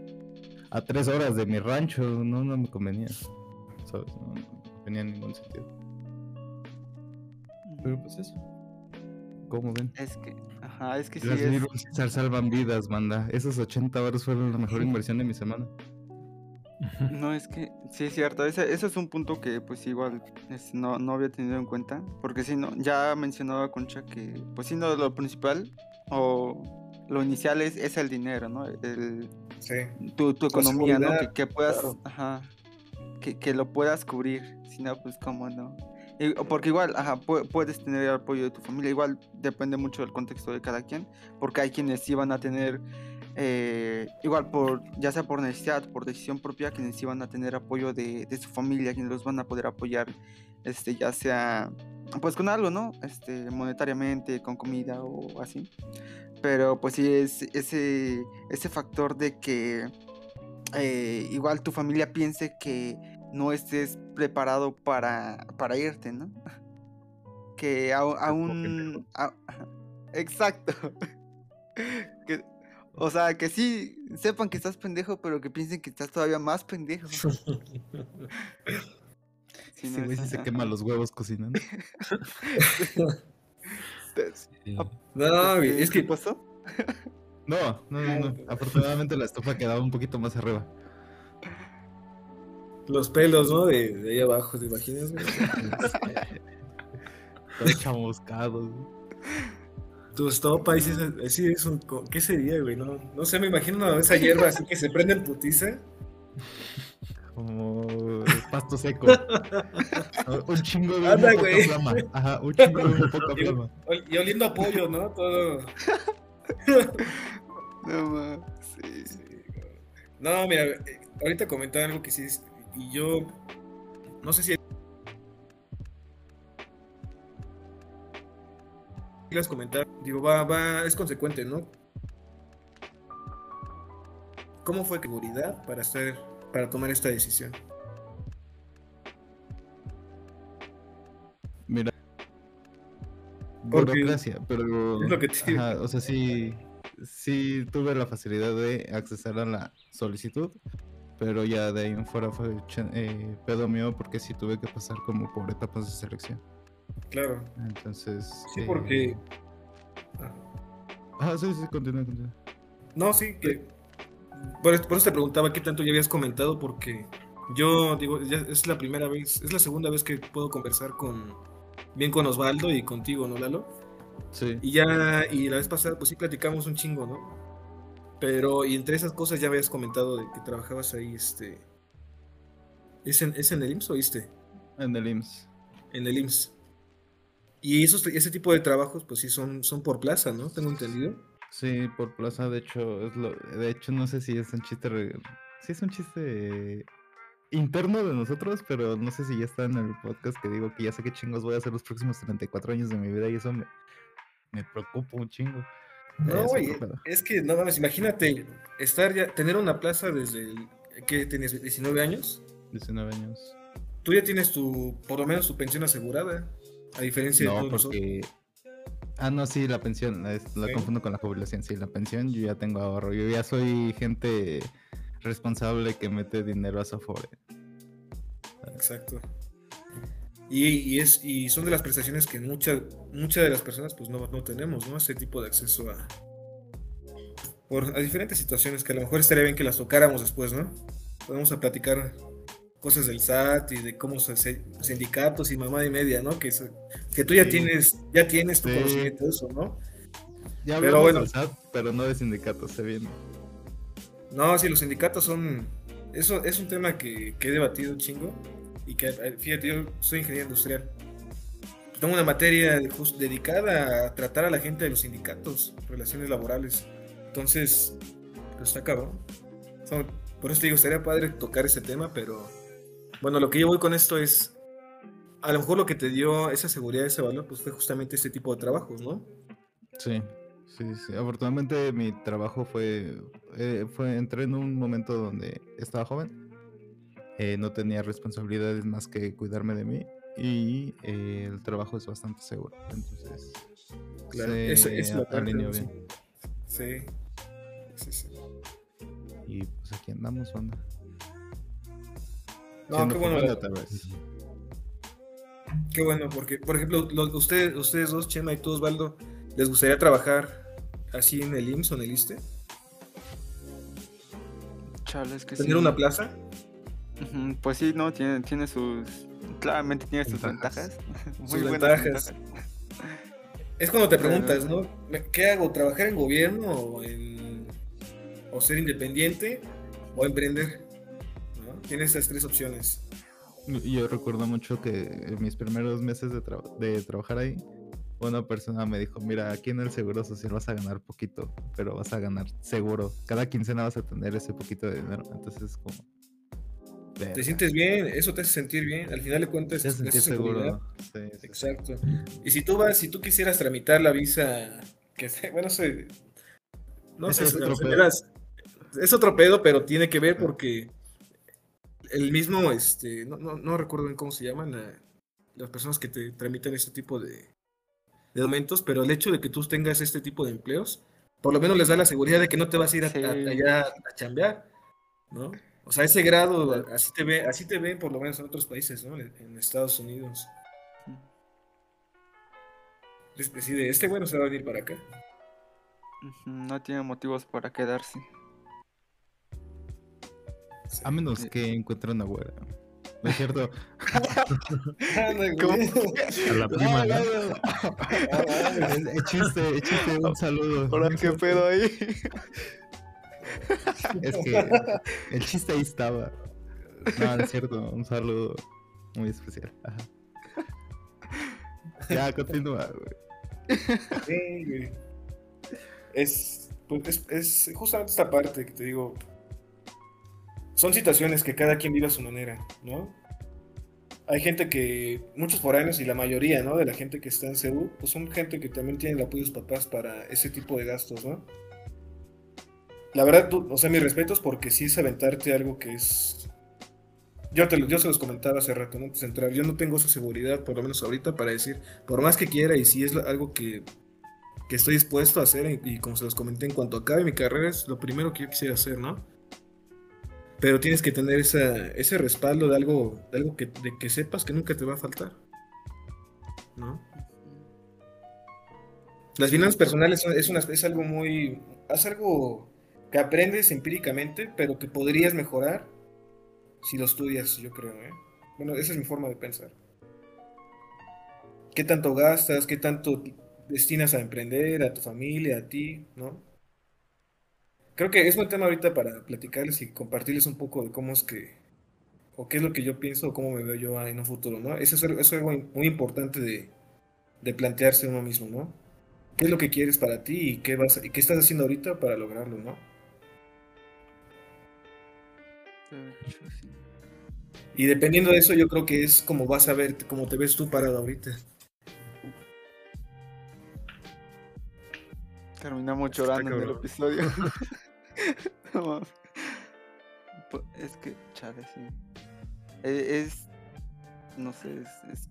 a tres horas de mi rancho, no, no me convenía, ¿sabes? No, no tenía ningún sentido. Pero pues eso, ¿cómo ven? Es que, ajá, es que sí Las es... Little Caesar salvan vidas, banda. Esos 80 horas fueron la mejor inversión de mi semana. No, es que sí es cierto, ese, ese es un punto que pues igual es- no, no había tenido en cuenta, porque sí, no, ya mencionaba Concha que pues sí, no, lo principal o lo inicial es, es el dinero, ¿no? El, Sí. tu, tu economía, ¿no? Que, puedas, claro. ajá, que, que lo puedas cubrir, si no, pues cómo no. Porque igual, ajá, pu- puedes tener el apoyo de tu familia, igual depende mucho del contexto de cada quien, porque hay quienes sí van a tener, eh, igual por, ya sea por necesidad, por decisión propia, quienes sí van a tener apoyo de, de su familia, quienes los van a poder apoyar, este, ya sea, pues con algo, ¿no? Este, monetariamente, con comida o así. Pero pues sí, es ese, ese factor de que eh, igual tu familia piense que no estés preparado para, para irte, ¿no? Que aún... exacto. Que- o sea, que sí sepan que estás pendejo, pero que piensen que estás todavía más pendejo. Ese no, güey sí es- se quema los huevos cocinando. No, güey, este, es que ¿qué pasó? No, no, no, no. Afortunadamente la estufa quedaba un poquito más arriba. Los pelos, ¿no? De, de ahí abajo, ¿te imaginas? güey? Todo chamuscado. güey. Tu estopa, sí es, sí un... ¿Qué sería, güey? No, no sé, me imagino una esa hierba así que se prende en putiza. Como pasto seco. Un chingo de Anda, poca flama. Ajá, un chingo de poca Y, flama. y oliendo a pollo, ¿no? Todo... No, ma, sí. No, mira, eh, ahorita comentaba algo que sí es, y yo no sé si quieras comentar, digo, va, va, es consecuente, ¿no? ¿cómo fue seguridad para hacer, para tomar esta decisión? Mira. Porque Burocracia, pero. es lo que te ajá, o sea, sí, sí tuve la facilidad de accesar a la solicitud, pero ya de ahí en fuera fue eh, pedo mío porque sí tuve que pasar como por etapas de selección. Claro. Entonces. Sí, eh, porque. Ah. Ah, sí, sí, continúa, continúa. No, sí, que. Por eso te preguntaba qué tanto ya habías comentado, porque yo digo, ya es la primera vez, es la segunda vez que puedo conversar con. Bien con Osvaldo y contigo, ¿no, Lalo? Sí. Y ya, y la vez pasada, pues sí platicamos un chingo, ¿no? Pero, y entre esas cosas ya habías comentado de que trabajabas ahí, este. ¿Es en, ¿es en el IMSS o oíste? En el IMSS. En el IMSS. Y esos, ese tipo de trabajos, pues sí, son, son por plaza, ¿no? Tengo entendido. Sí, por plaza, de hecho, es lo, de hecho no sé si es un chiste, sí es un chiste interno de nosotros, pero no sé si ya está en el podcast que digo que ya sé qué chingos voy a hacer los próximos 34 años de mi vida y eso me, me preocupa un chingo. No, Es güey, es que no mames, imagínate estar ya, tener una plaza desde el, que tienes 19 años, 19 años. tú ya tienes tu, por lo menos tu pensión asegurada, a diferencia de No, todos nosotros. porque... Ah, no, sí, la pensión, es- la Sí. confundo con la jubilación, sí, la pensión yo ya tengo ahorro, yo ya soy gente responsable que mete dinero a su Afore. Exacto. Y, y es, y son de las prestaciones que muchas muchas de las personas pues no, no tenemos, ¿no? Ese tipo de acceso a, por, a diferentes situaciones que a lo mejor estaría bien que las tocáramos después, ¿no? Podemos a platicar cosas del SAT y de cómo se hace sindicatos y mamá y media, ¿no? Que, que tú ya Sí. tienes, ya tienes tu Sí. conocimiento de eso, ¿no? Ya Pero bueno. del SAT, pero no de sindicatos, se viene. No, sí, los sindicatos son. Eso es un tema que, que he debatido un chingo. Y que, eh, fíjate, yo soy ingeniero industrial. Tengo una materia just- dedicada a tratar a la gente de los sindicatos, relaciones laborales. Entonces, pues está cabrón. Son- por eso te digo, estaría padre tocar ese tema, pero bueno, lo que yo voy con esto es. A lo mejor lo que te dio esa seguridad, ese valor, pues fue justamente este tipo de trabajos, ¿no? Sí, sí, sí. Afortunadamente mi trabajo fue, eh, fue, entré en un momento donde estaba joven, eh, no tenía responsabilidades más que cuidarme de mí y eh, el trabajo es bastante seguro. Entonces, Claro, se esa es la parte, bien. Sí. Sí, sí. Y pues aquí andamos, banda. No, Siendo qué bueno. familia, la- tal vez. Qué bueno, porque, por ejemplo, lo- ustedes, ustedes dos, Chema y tú, Osvaldo, ¿les gustaría trabajar así en el IMSS o en el ISTE? Chale, es que ¿Tener sí. una plaza? Pues sí, no, tiene, tiene sus. Claramente tiene sus Ventajas. ventajas. Muy Sus buenas ventajas. Es cuando te preguntas, ¿no? ¿Me- ¿Qué hago? ¿Trabajar en gobierno o, en, o ser independiente o emprender? ¿No? Tienes esas tres opciones. Yo recuerdo mucho que en mis primeros meses de, de trabajar ahí, una persona me dijo, mira, aquí en el Seguro Social vas a ganar poquito, pero vas a ganar seguro. Cada quincena vas a tener ese poquito de dinero. Entonces es como... Te sientes bien, eso te hace sentir bien. Al final de cuentas, te hace seguro. Sí, sí, sí. Exacto. Y si tú vas, si tú quisieras tramitar la visa, que sé, bueno, sé, no sé, es otro es otro pedo, pero tiene que ver porque el mismo, este, no, no, no recuerdo bien cómo se llaman la- las personas que te tramitan este tipo de, de documentos, pero el hecho de que tú tengas este tipo de empleos, por lo menos les da la seguridad de que no te vas a ir a- Sí. a- allá a chambear, ¿no? O sea, ese grado, así te ve, así te ven por lo menos en otros países, ¿no? En Estados Unidos. Es- Decide, este bueno se va a venir para acá. No tiene motivos para quedarse. A menos que encuentre una güera. ¿No es cierto? A la prima, ¿no? Es chiste, es chiste, un saludo. Ahora, ¿qué pedo ahí? Es que el chiste ahí estaba. No, no es cierto, un saludo muy especial. Ajá. Ya, continúa, güey. Sí, güey. Es, pues, es, es justamente esta parte que te digo. Son situaciones que cada quien vive a su manera, ¿no? Hay gente que, muchos foráneos y la mayoría, ¿no? De la gente que está en Seúl, pues son gente que también tiene el apoyo de sus papás para ese tipo de gastos, ¿no? La verdad, o sea, mis respetos porque sí es aventarte algo que es... Yo, te, yo se los comentaba hace rato, ¿no? Antes de entrar, yo no tengo esa seguridad, por lo menos ahorita, para decir, por más que quiera y si es algo que, que estoy dispuesto a hacer, y, y como se los comenté, en cuanto acabe mi carrera, es lo primero que yo quisiera hacer, ¿no? Pero tienes que tener esa, ese respaldo de algo, de algo que, de que sepas que nunca te va a faltar, ¿no? Las finanzas personales son- es, una, es algo muy. Es algo que aprendes empíricamente, pero que podrías mejorar si lo estudias, yo creo. ¿eh? Bueno, esa es mi forma de pensar. ¿Qué tanto gastas? ¿Qué tanto destinas a emprender, a tu familia, a ti? ¿No? Creo que es un tema ahorita para platicarles y compartirles un poco de cómo es que. o qué es lo que yo pienso o cómo me veo yo en un futuro, ¿no? Eso es, eso es algo muy importante de, de plantearse uno mismo, ¿no? qué es lo que quieres para ti y qué vas y qué estás haciendo ahorita para lograrlo, ¿no? Y dependiendo de eso, yo creo que es como vas a ver, como te ves tú parado ahorita. Terminamos llorando en el episodio. No mames. Pu- es que, chale, sí. E- Es, no sé, es, es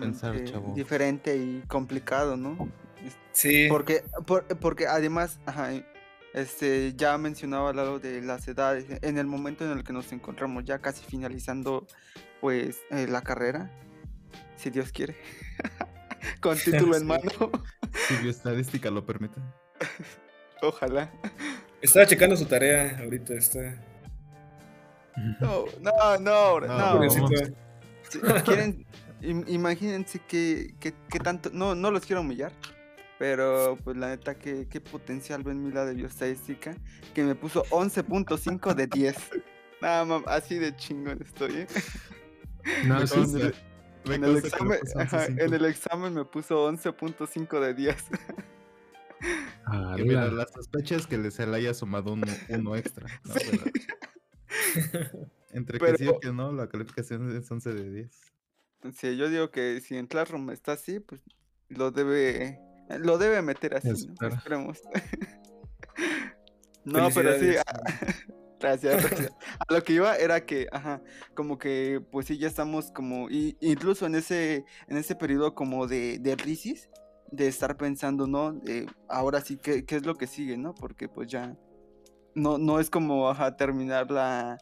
pensar, chavo. diferente y complicado, ¿no? Sí. Porque, por- porque además, ajá, este, ya mencionaba algo de las edades. En el momento en el que nos encontramos ya casi finalizando, pues, eh, la carrera, si Dios quiere, con título en mano, Si bioestadística lo permite. ojalá. Estaba checando su tarea ahorita, está. No, no, no, No, no. pobrecito. Si quieren, im- imagínense que, que, que tanto, no, no los quiero humillar, pero pues la neta que qué potencial ven mi la de bioestadística, que me puso 11.5 de 10. Nada más, así de chingón estoy, ¿eh? No, Me sí, sí. me En el, examen, puso ajá, 11.5. en el examen me puso 11.5 de 10. Ah, Que mira, la- la sospecha es que le se le haya sumado uno, uno extra. ¿no? Pero entre que sí o que no, la calificación es 11 de 10. Sí, yo digo que si en Classroom está así, pues lo debe, lo debe meter así, ¿no? Esperemos. no, pero sí. Gracias, gracias. A lo que iba era que, ajá, como que, pues sí, ya estamos como, y, incluso en ese, en ese periodo como de, de crisis, de estar pensando, ¿no? De, ahora sí, ¿qué, ¿qué es lo que sigue, no? Porque pues ya, no, no es como, ajá, terminar la,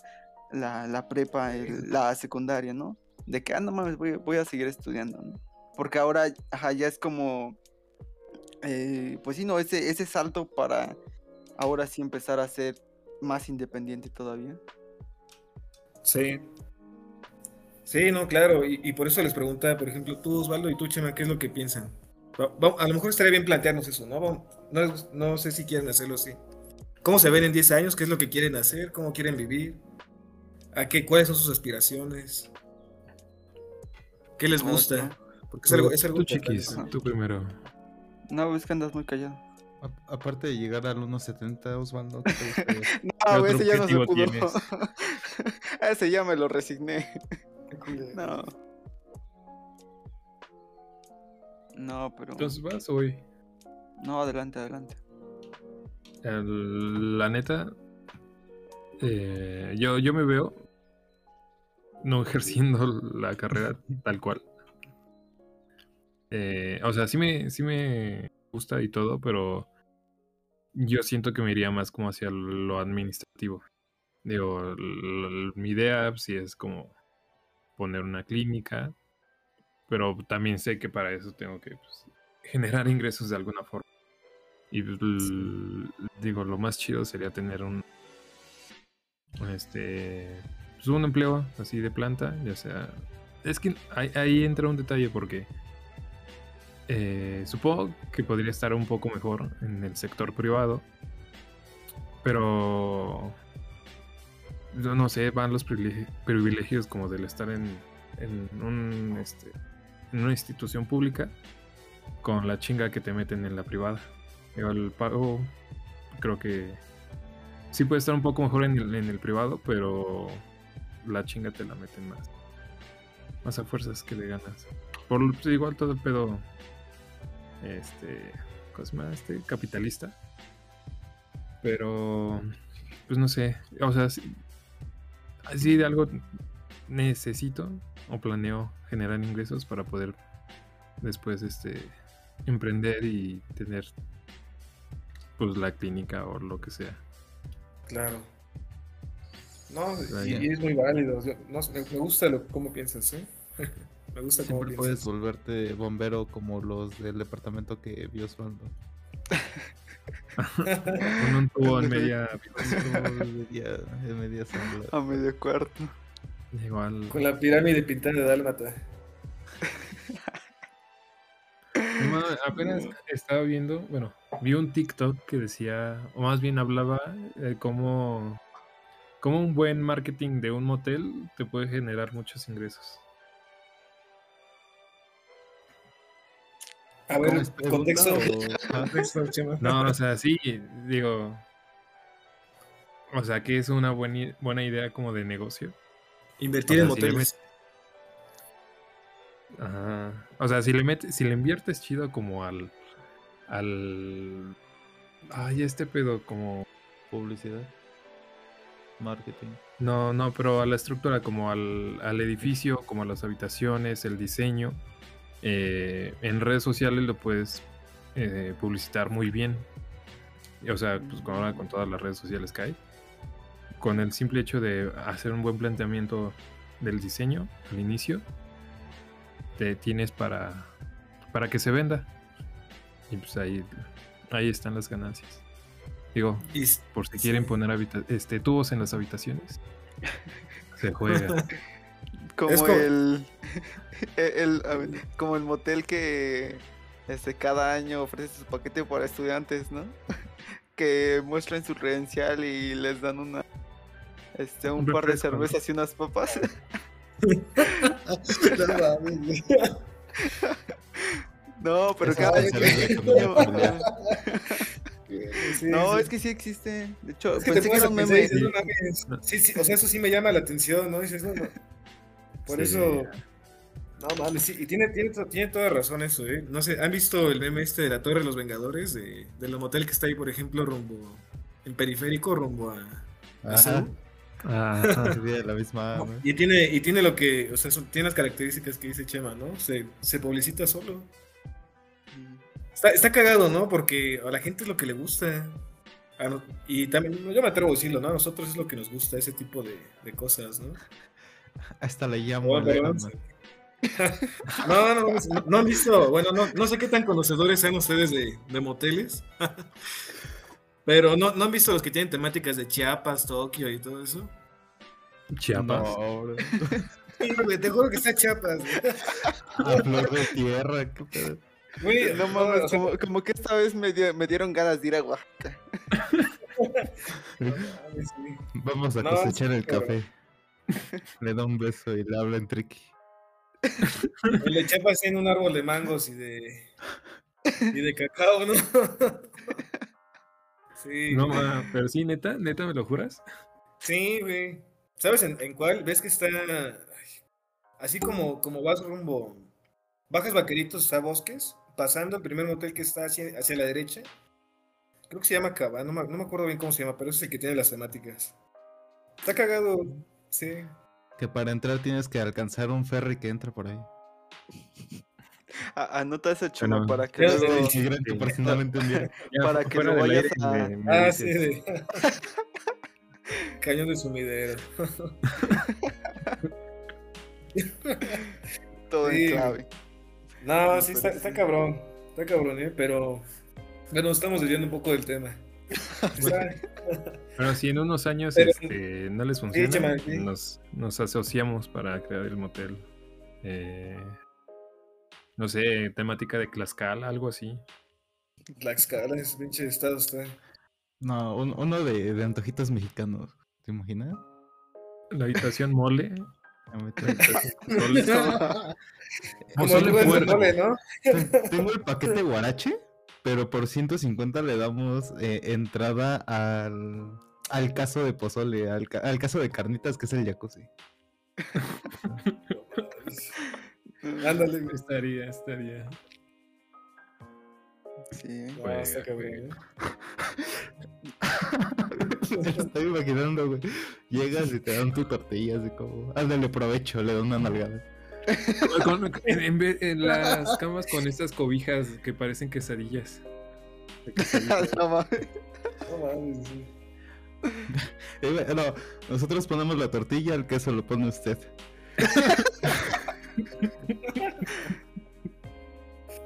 la, la prepa, el- la secundaria, ¿no? De que, ah, no mames, voy, voy a seguir estudiando, ¿no? Porque ahora, ajá, ya es como, eh, pues sí, no, ese, ese salto para ahora sí empezar a ser más independiente todavía. Sí. Sí, no, claro. Y, y por eso les preguntaba, por ejemplo, tú, Osvaldo, y tú, Chema, ¿qué es lo que piensan? A lo mejor estaría bien plantearnos eso, ¿no? No, no sé si quieren hacerlo así. ¿Cómo se ven en 10 años? ¿Qué es lo que quieren hacer? ¿Cómo quieren vivir? ¿A qué, ¿Cuáles son sus aspiraciones? ¿Qué les A ver, gusta? Porque es algo, es algo tú, chiquis, tú primero. No, es que andas muy callado. A- aparte de llegar al 1.70, Osvaldo. No, ese ya no se pudo. ese ya me lo resigné. No. No, pero. Entonces vas hoy. No, adelante, adelante. El- la neta, eh, yo, yo me veo no ejerciendo la carrera tal cual. Eh, o sea, sí me, sí me gusta y todo, pero yo siento que me iría más como hacia lo administrativo. Digo, mi idea sí es como poner una clínica, pero también sé que para eso tengo que pues, generar ingresos de alguna forma. Y pues, digo, lo más chido sería tener un, un, este pues, un empleo así de planta, ya sea. Es que ahí, ahí entra un detalle porque eh, supongo que podría estar un poco mejor en el sector privado, pero yo no sé, van los privilegi- privilegios como del estar en, en un este, en una institución pública con la chinga que te meten en la privada. El pago creo que sí puede estar un poco mejor en el, en el privado, pero la chinga te la meten más. Más a fuerzas que de ganas. Por pues, igual todo el pedo. Este. ¿Cómo se llama? Este capitalista. Pero, pues no sé. O sea, si, así de algo necesito o planeo generar ingresos para poder después este emprender y tener pues la clínica o lo que sea. Claro. No, es muy válido. yo- no, me, me gusta lo, cómo piensas, ¿eh? me gusta cómo Siempre piensas. puedes volverte bombero como los del departamento que vio Osvaldo. Con un tubo en media de media, de media sangre. A medio cuarto. igual. Con la pirámide pintada de dálmata. No, apenas estaba viendo, bueno, vi un TikTok que decía, o más bien hablaba eh, cómo, cómo un buen marketing de un motel te puede generar muchos ingresos. A ver, ¿Es pregunta contexto. No, o sea, sí, digo, o sea, que es una buena, buena idea como de negocio. Invertir O en si. Ajá. O sea, si le metes, si le inviertes chido como al, al, ay, este pedo como Publicidad. Marketing. No, no, pero a la estructura, como al, al edificio, como a las habitaciones, el diseño. Eh, en redes sociales lo puedes eh, publicitar muy bien. O sea, pues con, ahora con todas las redes sociales que hay. Con el simple hecho de hacer un buen planteamiento del diseño al inicio, te tienes para, para que se venda. Y pues ahí, ahí están las ganancias. Digo, por si quieren poner habita- este, tubos en las habitaciones. Se juega. Como el, el, a ver, como el motel que este cada año ofrece su paquete para estudiantes, ¿no? Que muestran su credencial y les dan una este un, Un par de cervezas y unas papas. No pero cada hacer que-. Sí, No, sí. es que sí existe. De hecho, Es que te pensé que era a un meme. Sí, sí, o sea, eso sí me llama la atención, ¿no? Dices, no, no. Por Sí. eso. No mames, sí, y tiene, tiene, to- tiene toda razón eso, ¿eh? No sé, ¿han visto el meme este de la Torre de los Vengadores? De, del motel que está ahí, por ejemplo, rumbo. En periférico, rumbo a. a Ajá. Ajá. Sería la misma. ¿no? Y tiene, y tiene lo que, o sea, son- tiene las características que dice Chema, ¿no? Se, se publicita solo. Está, está cagado, ¿no? Porque a la gente es lo que le gusta. A no- y también, yo me atrevo a decirlo, ¿no? A nosotros es lo que nos gusta, ese tipo de, de cosas, ¿no? Hasta le llamo. Oh. No, no, no, no han visto, bueno, no, no sé qué tan conocedores sean ustedes de, de moteles, pero no, no han visto los que tienen temáticas de Chiapas, Tokio y todo eso. Chiapas. No, bro. Sí, güey, te juro que está Chiapas. güey. A flor de tierra. qué pedo. Güey, No mames, sea, como, como que esta vez me, dio- me dieron ganas de ir a Oaxaca. Vamos a No, cosechar sí, el pero- café. Le da un beso y le habla en triqui. El de Chiapas tiene un árbol de mangos y de, y de cacao, ¿no? Sí, No, ma, pero sí, neta, neta, ¿me lo juras? sí, güey. ¿Sabes en, en cuál? ¿Ves que está ay, así como, como vas rumbo, bajas vaqueritos a bosques, pasando el primer motel que está hacia, hacia la derecha? Creo que se llama Cava, no me, no me acuerdo bien cómo se llama, pero ese es el que tiene las temáticas. Está cagado, sí. Que para entrar tienes que alcanzar un ferry que entra por ahí. A- anota ese chulo Bueno, para que luego... El sí. no. Ya, Para que del vayas a- me- me Ah, sí, de... Cañón de sumidero. Todo Sí. en clave. No, No, sí, está, está sí. cabrón. Está cabrón, ¿eh? Pero. Bueno, estamos desviando un poco del tema. Pero si en unos años Pero- este, no les funciona, sí. nos, nos asociamos para crear el motel. Eh, no sé, temática de Tlaxcala, algo así. Tlaxcala, ese pinche estado está. No, un- uno de, de antojitos mexicanos. ¿Te imaginas? La habitación mole. Mole. ¿no? Ten- Tengo el paquete guarache, pero por 150 le damos eh, entrada al, al caso de pozole, al, al caso de carnitas que es el jacuzzi. Ándale. Estaría, estaría. Sí. Está cabrón, ¿eh? Me lo estoy imaginando, güey. Llegas y te dan tu tortilla así como, ándale provecho, le dan una nalgada. Con- en, en vez- en las camas con estas cobijas que parecen quesadillas. No mames. No mames, sí. Eh, No, nosotros ponemos la tortilla, el queso lo pone usted.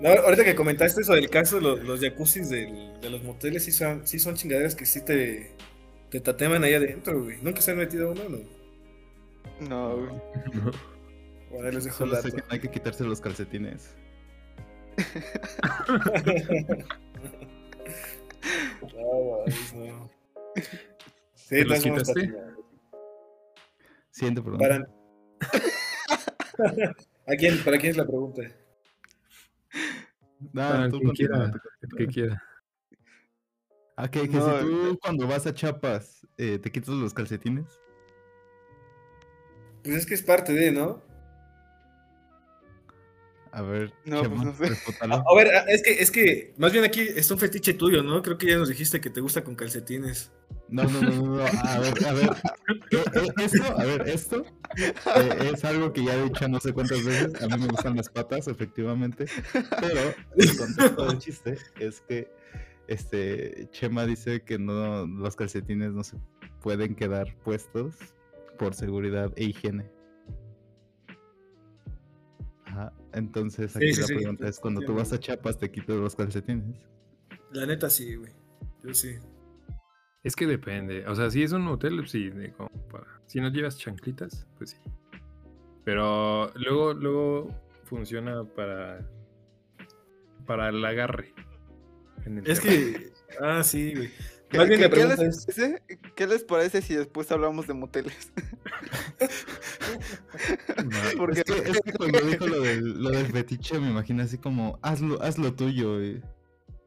No, ahorita que comentaste eso del caso, lo- los, jacuzzis del- de los moteles sí son, sí son chingaderas que sí te, te tateman ahí adentro, güey. ¿Nunca se han metido uno? No. No, güey. Bueno, ahí les dejo el Solo sé que no hay que quitarse los calcetines. No, no. Sí, ¿Te los. Siente, perdón. Para... ¿A quién, ¿Para quién es la pregunta? Ah, Para tú quien quiera, que quiera. Ah, que, que No, si tú cuando vas a Chapas eh, te quitas los calcetines. Pues es que es parte de, ¿no? A ver, No, pues no sé. A, a ver, a- es que, es que más bien aquí es un fetiche tuyo, ¿no? Creo que ya nos dijiste que te gusta con calcetines. No, no, no, no, no. A ver, a ver. Eh, eh, esto, a ver, esto eh, es algo que ya he dicho no sé cuántas veces. A mí me gustan las patas, efectivamente. Pero el contexto del chiste es que este Chema dice que no los calcetines no se pueden quedar puestos por seguridad e higiene. Ajá. Entonces Sí, aquí sí, la sí, pregunta es cuando tú vas a Chiapas te quitas los calcetines. La neta sí, güey. Yo sí. Es que depende. O sea, si es un hotel, sí. de como para- Si no llevas chanclitas, pues sí. Pero luego, luego funciona para. Para el agarre. en el Es que. Ah, sí, güey. ¿Qué, Más bien qué- me qué les es. parece, ¿Qué les parece si después hablamos de moteles? No, Porque Es que, es que cuando dijo lo del, lo del fetiche me imagino así como, hazlo, haz lo tuyo, eh.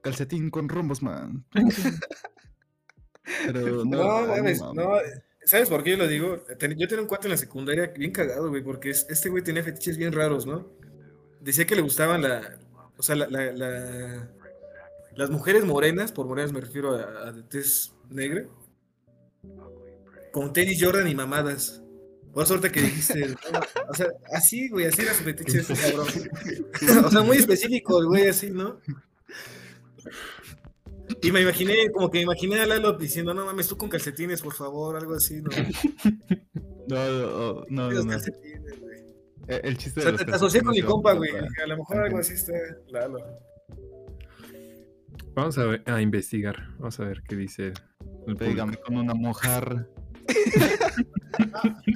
calcetín con rombos, man. Pero no, No, ay, mames, mames. no. ¿Sabes por qué yo lo digo? Yo tenía un cuate en la secundaria bien cagado, güey, porque es- este güey tenía fetiches bien raros, ¿no? Decía que le gustaban la. O sea, la, la- la- las mujeres morenas, por morenas me refiero a, a de tez negra, con tenis Jordan y mamadas. Por suerte que dijiste. no, o sea, así, güey, así era su fetiche ese cabrón. o sea, muy específico, güey, así, ¿no? Y me imaginé, como que me imaginé a Lalo diciendo, no mames, tú con calcetines, por favor, algo así, ¿no? No, no, no, Los no. calcetines, güey. Eh, El chiste O de sea, los te, te asocié con mi compa, güey. A lo mejor algo así está Lalo. Vamos a, ver- a investigar. Vamos a ver qué dice el público. Pégame con una mojar.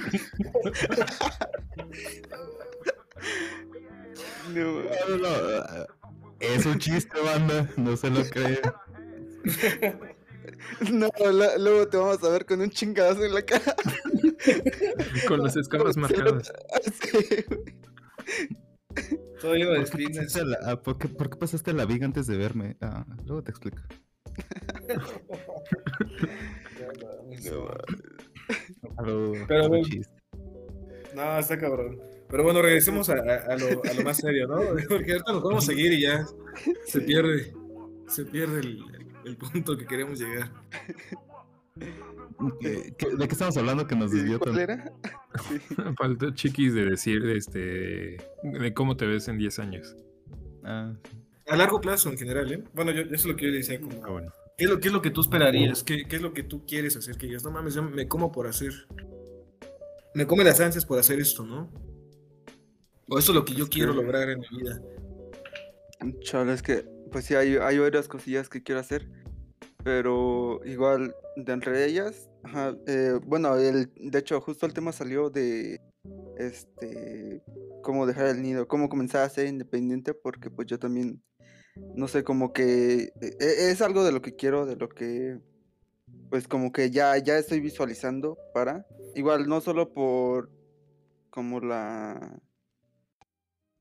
No, No, no, no, Es un chiste, banda. No se lo creen. no, la- luego te vamos a ver con un chingadazo en la cara. Con las escamas marcadas. Sí, lleno de ¿Por qué, espinas. pasaste la, ah, ¿por, qué, por qué pasaste la viga antes de verme? Ah, luego te explico. Pero, Pero, chiste. No, está cabrón. Pero bueno, regresemos a, a- a lo, a lo más serio, ¿no? Porque ahorita nos vamos a seguir y ya se pierde, se pierde el, el punto que queremos llegar. ¿Qué- qué- ¿De qué estamos hablando que nos desvió ¿Cuál tanto? era? Sí. Faltó chiquis de decir este de cómo te ves en 10 años. Ah, A largo plazo en general, ¿eh? Bueno, yo, eso es lo que yo le decía, como, Ah, bueno. ¿qué es lo, qué es lo que tú esperarías? ¿Qué, qué es lo que tú quieres hacer? Que digas, no mames, yo me como por hacer. Me come las ansias por hacer esto, ¿no? O eso es lo que yo quiero lograr en mi vida. Chale, es que, pues sí, hay, hay varias cosillas que quiero hacer. Pero igual, de entre ellas, ajá, eh, bueno, el, de hecho, justo el tema salió de este cómo dejar el nido, cómo comenzar a ser independiente, porque pues yo también, no sé, como que e- es algo de lo que quiero, de lo que pues como que ya, ya estoy visualizando para. Igual, no solo por como la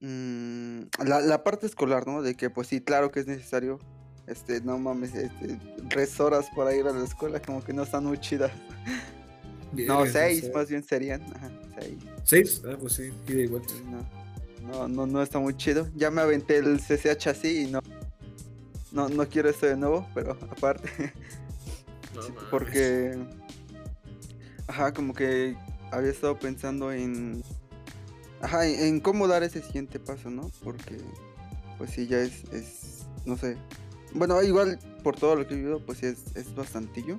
mm, la, la parte escolar, ¿no? De que pues sí, claro que es necesario. Este, no mames, este, tres horas para ir a la escuela, como que no están muy chidas. No, seis, más bien serían. Ajá, seis. ¿Seis? Ah, pues sí, ida y vuelta. No, no, no, no está muy chido. Ya me aventé el CCH así y no, no, no quiero esto de nuevo, pero aparte. No. Porque, ajá, como que había estado pensando en, ajá, en, en cómo dar ese siguiente paso, ¿no? Porque, pues sí, ya es, es, no sé. Bueno, igual por todo lo que he vivido, pues es, es bastantillo.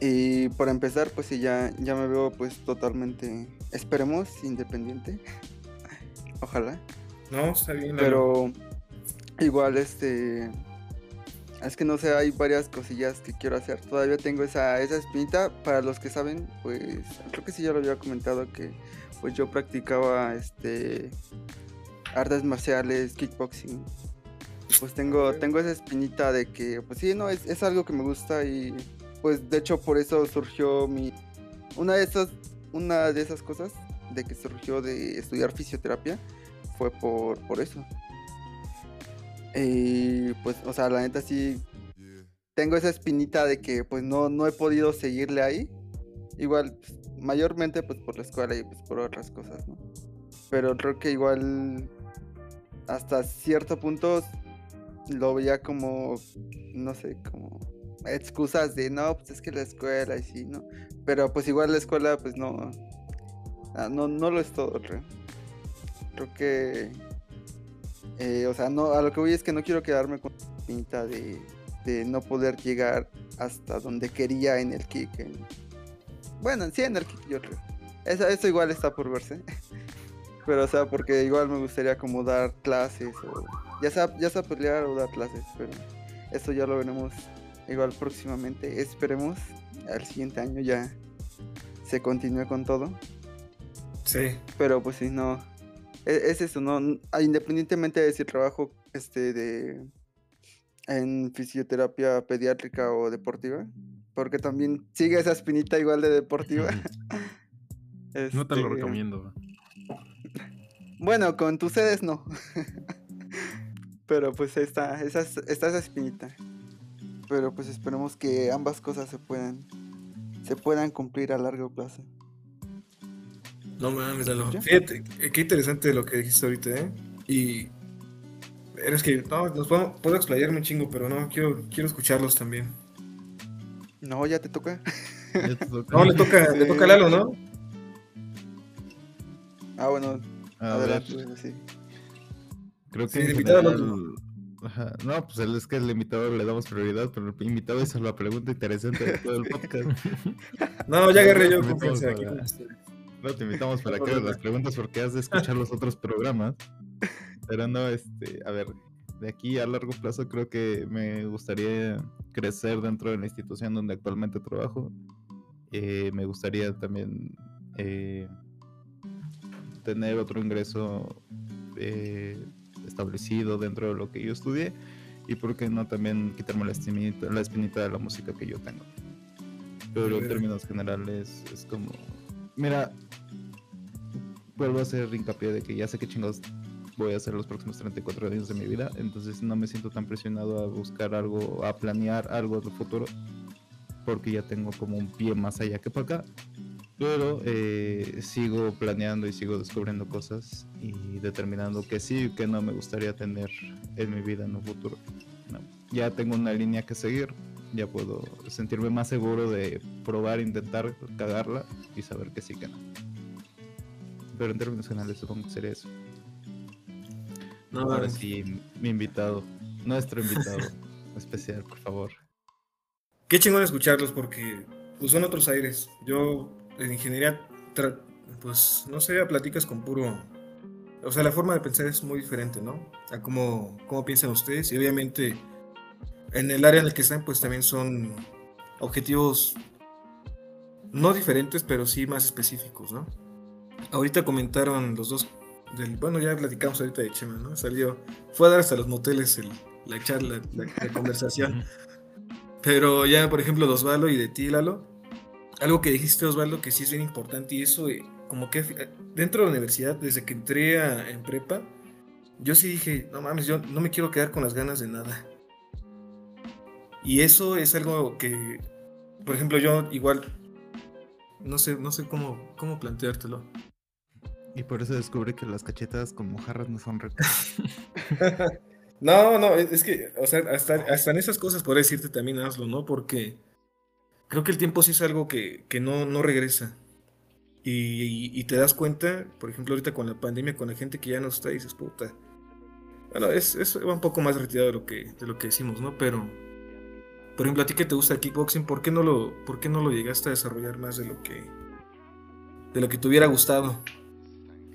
Y para empezar, pues sí, ya, ya me veo pues totalmente, esperemos, independiente. Ojalá. No, está bien. Pero igual este es que no sé, hay varias cosillas que quiero hacer. Todavía tengo esa, esa espinita. Para los que saben, pues creo que sí ya lo había comentado que pues yo practicaba este artes marciales, kickboxing. Pues tengo, tengo esa espinita de que, pues sí, no, es, es algo que me gusta y pues de hecho por eso surgió mi... Una de esas, una de esas cosas de que surgió de estudiar fisioterapia fue por, por eso. Y pues, o sea, la neta sí tengo esa espinita de que pues no, no he podido seguirle ahí. Igual, pues, mayormente pues por la escuela y pues por otras cosas, ¿no? Pero creo que igual hasta cierto punto lo veía como, no sé, como excusas de no, pues es que la escuela y sí, ¿no? Pero pues igual la escuela pues no, ah, no, no lo es todo, creo. Creo que eh, o sea, no, a lo que voy es que no quiero quedarme con la espinita de, de no poder llegar hasta donde quería en el kick. en- Bueno, sí, en el kick yo creo. Eso, eso igual está por verse. Pero, o sea, porque igual me gustaría como dar clases o... Ya sea, ya sea pelear o dar clases, pero eso ya lo veremos igual próximamente. Esperemos al siguiente año ya se continúe con todo. Sí. Pero pues sí, no. e- Es, eso, ¿no? Ah, Independientemente de si trabajo este de en fisioterapia pediátrica o deportiva. Porque también sigue esa espinita igual de deportiva. No te lo Este, recomiendo. Bueno, con tus sedes no. Pero pues está, esa, es- está esa espinita. Pero pues esperemos que ambas cosas se puedan se puedan cumplir a largo plazo. No mames, Lalo. Fíjate, eh, qué interesante lo que dijiste ahorita, ¿eh? Y. Eres que. No, nos puedo, puedo explayarme un chingo, pero no, quiero, quiero escucharlos también. No, ya te toca. Ya te toca. No, le toca, le toca a Lalo, ¿no? Ah, bueno, A ver, adelante, bueno, sí. Creo que Sí, el invitado Ajá, No, pues el- es que al invitado le damos prioridad, pero el invitado hizo la pregunta interesante de todo el podcast. No, ya agarré yo No, confianza no, aquí no. ustedes. No te invitamos para que hagas las preguntas porque has de escuchar los otros programas. Pero no, este, a ver, de aquí a largo plazo creo que me gustaría crecer dentro de la institución donde actualmente trabajo. Eh, me gustaría también eh, tener otro ingreso eh, establecido dentro de lo que yo estudié. Y por qué no también quitarme la espinita, la espinita de la música que yo tengo. Pero en términos generales es como... Mira, vuelvo a hacer hincapié de que ya sé qué chingados voy a hacer los próximos 34 años de mi vida, entonces no me siento tan presionado a buscar algo, a planear algo del futuro, porque ya tengo como un pie más allá que para acá. Pero eh, sigo planeando y sigo descubriendo cosas y determinando que sí y que no me gustaría tener en mi vida en un futuro. No. Ya tengo una línea que seguir, ya puedo sentirme más seguro de probar, intentar cagarla y saber que sí que no. Pero en términos generales supongo que sería eso. No, Ahora sí, mi invitado, nuestro invitado especial, por favor. Qué chingón escucharlos porque pues, son otros aires. Yo en ingeniería, pues no sé, platicas con puro... O sea, la forma de pensar es muy diferente, ¿no? A cómo, cómo piensan ustedes y obviamente en el área en el que están pues también son objetivos no diferentes, pero sí más específicos, ¿no? Ahorita comentaron los dos, del, bueno, ya platicamos ahorita de Chema, ¿no? Salió, fue a dar hasta los moteles el- la charla, la- la conversación. Pero ya, por ejemplo, de Osvaldo y de ti, Lalo, algo que dijiste, Osvaldo, que sí es bien importante y eso, como que eh, dentro de la universidad, desde que entré a- en prepa, yo sí dije, no mames, yo no me quiero quedar con las ganas de nada. Y eso es algo que, por ejemplo, yo igual, no sé, no sé cómo, cómo planteártelo. Y por eso descubrí que las cachetas con mojarras no son ricas. No, no, es es que, o sea, hasta, hasta en esas cosas podría decirte también hazlo, ¿no? Porque creo que el tiempo sí es algo que, que no, no regresa. Y, y, te das cuenta, por ejemplo, ahorita con la pandemia, con la gente que ya no está, y dices, puta. Bueno, es, es un poco más retirado de lo que, de lo que decimos, ¿no? Pero, por ejemplo, a ti que te gusta el kickboxing, ¿por qué no lo, por qué no lo llegaste a desarrollar más de lo que, de lo que te hubiera gustado?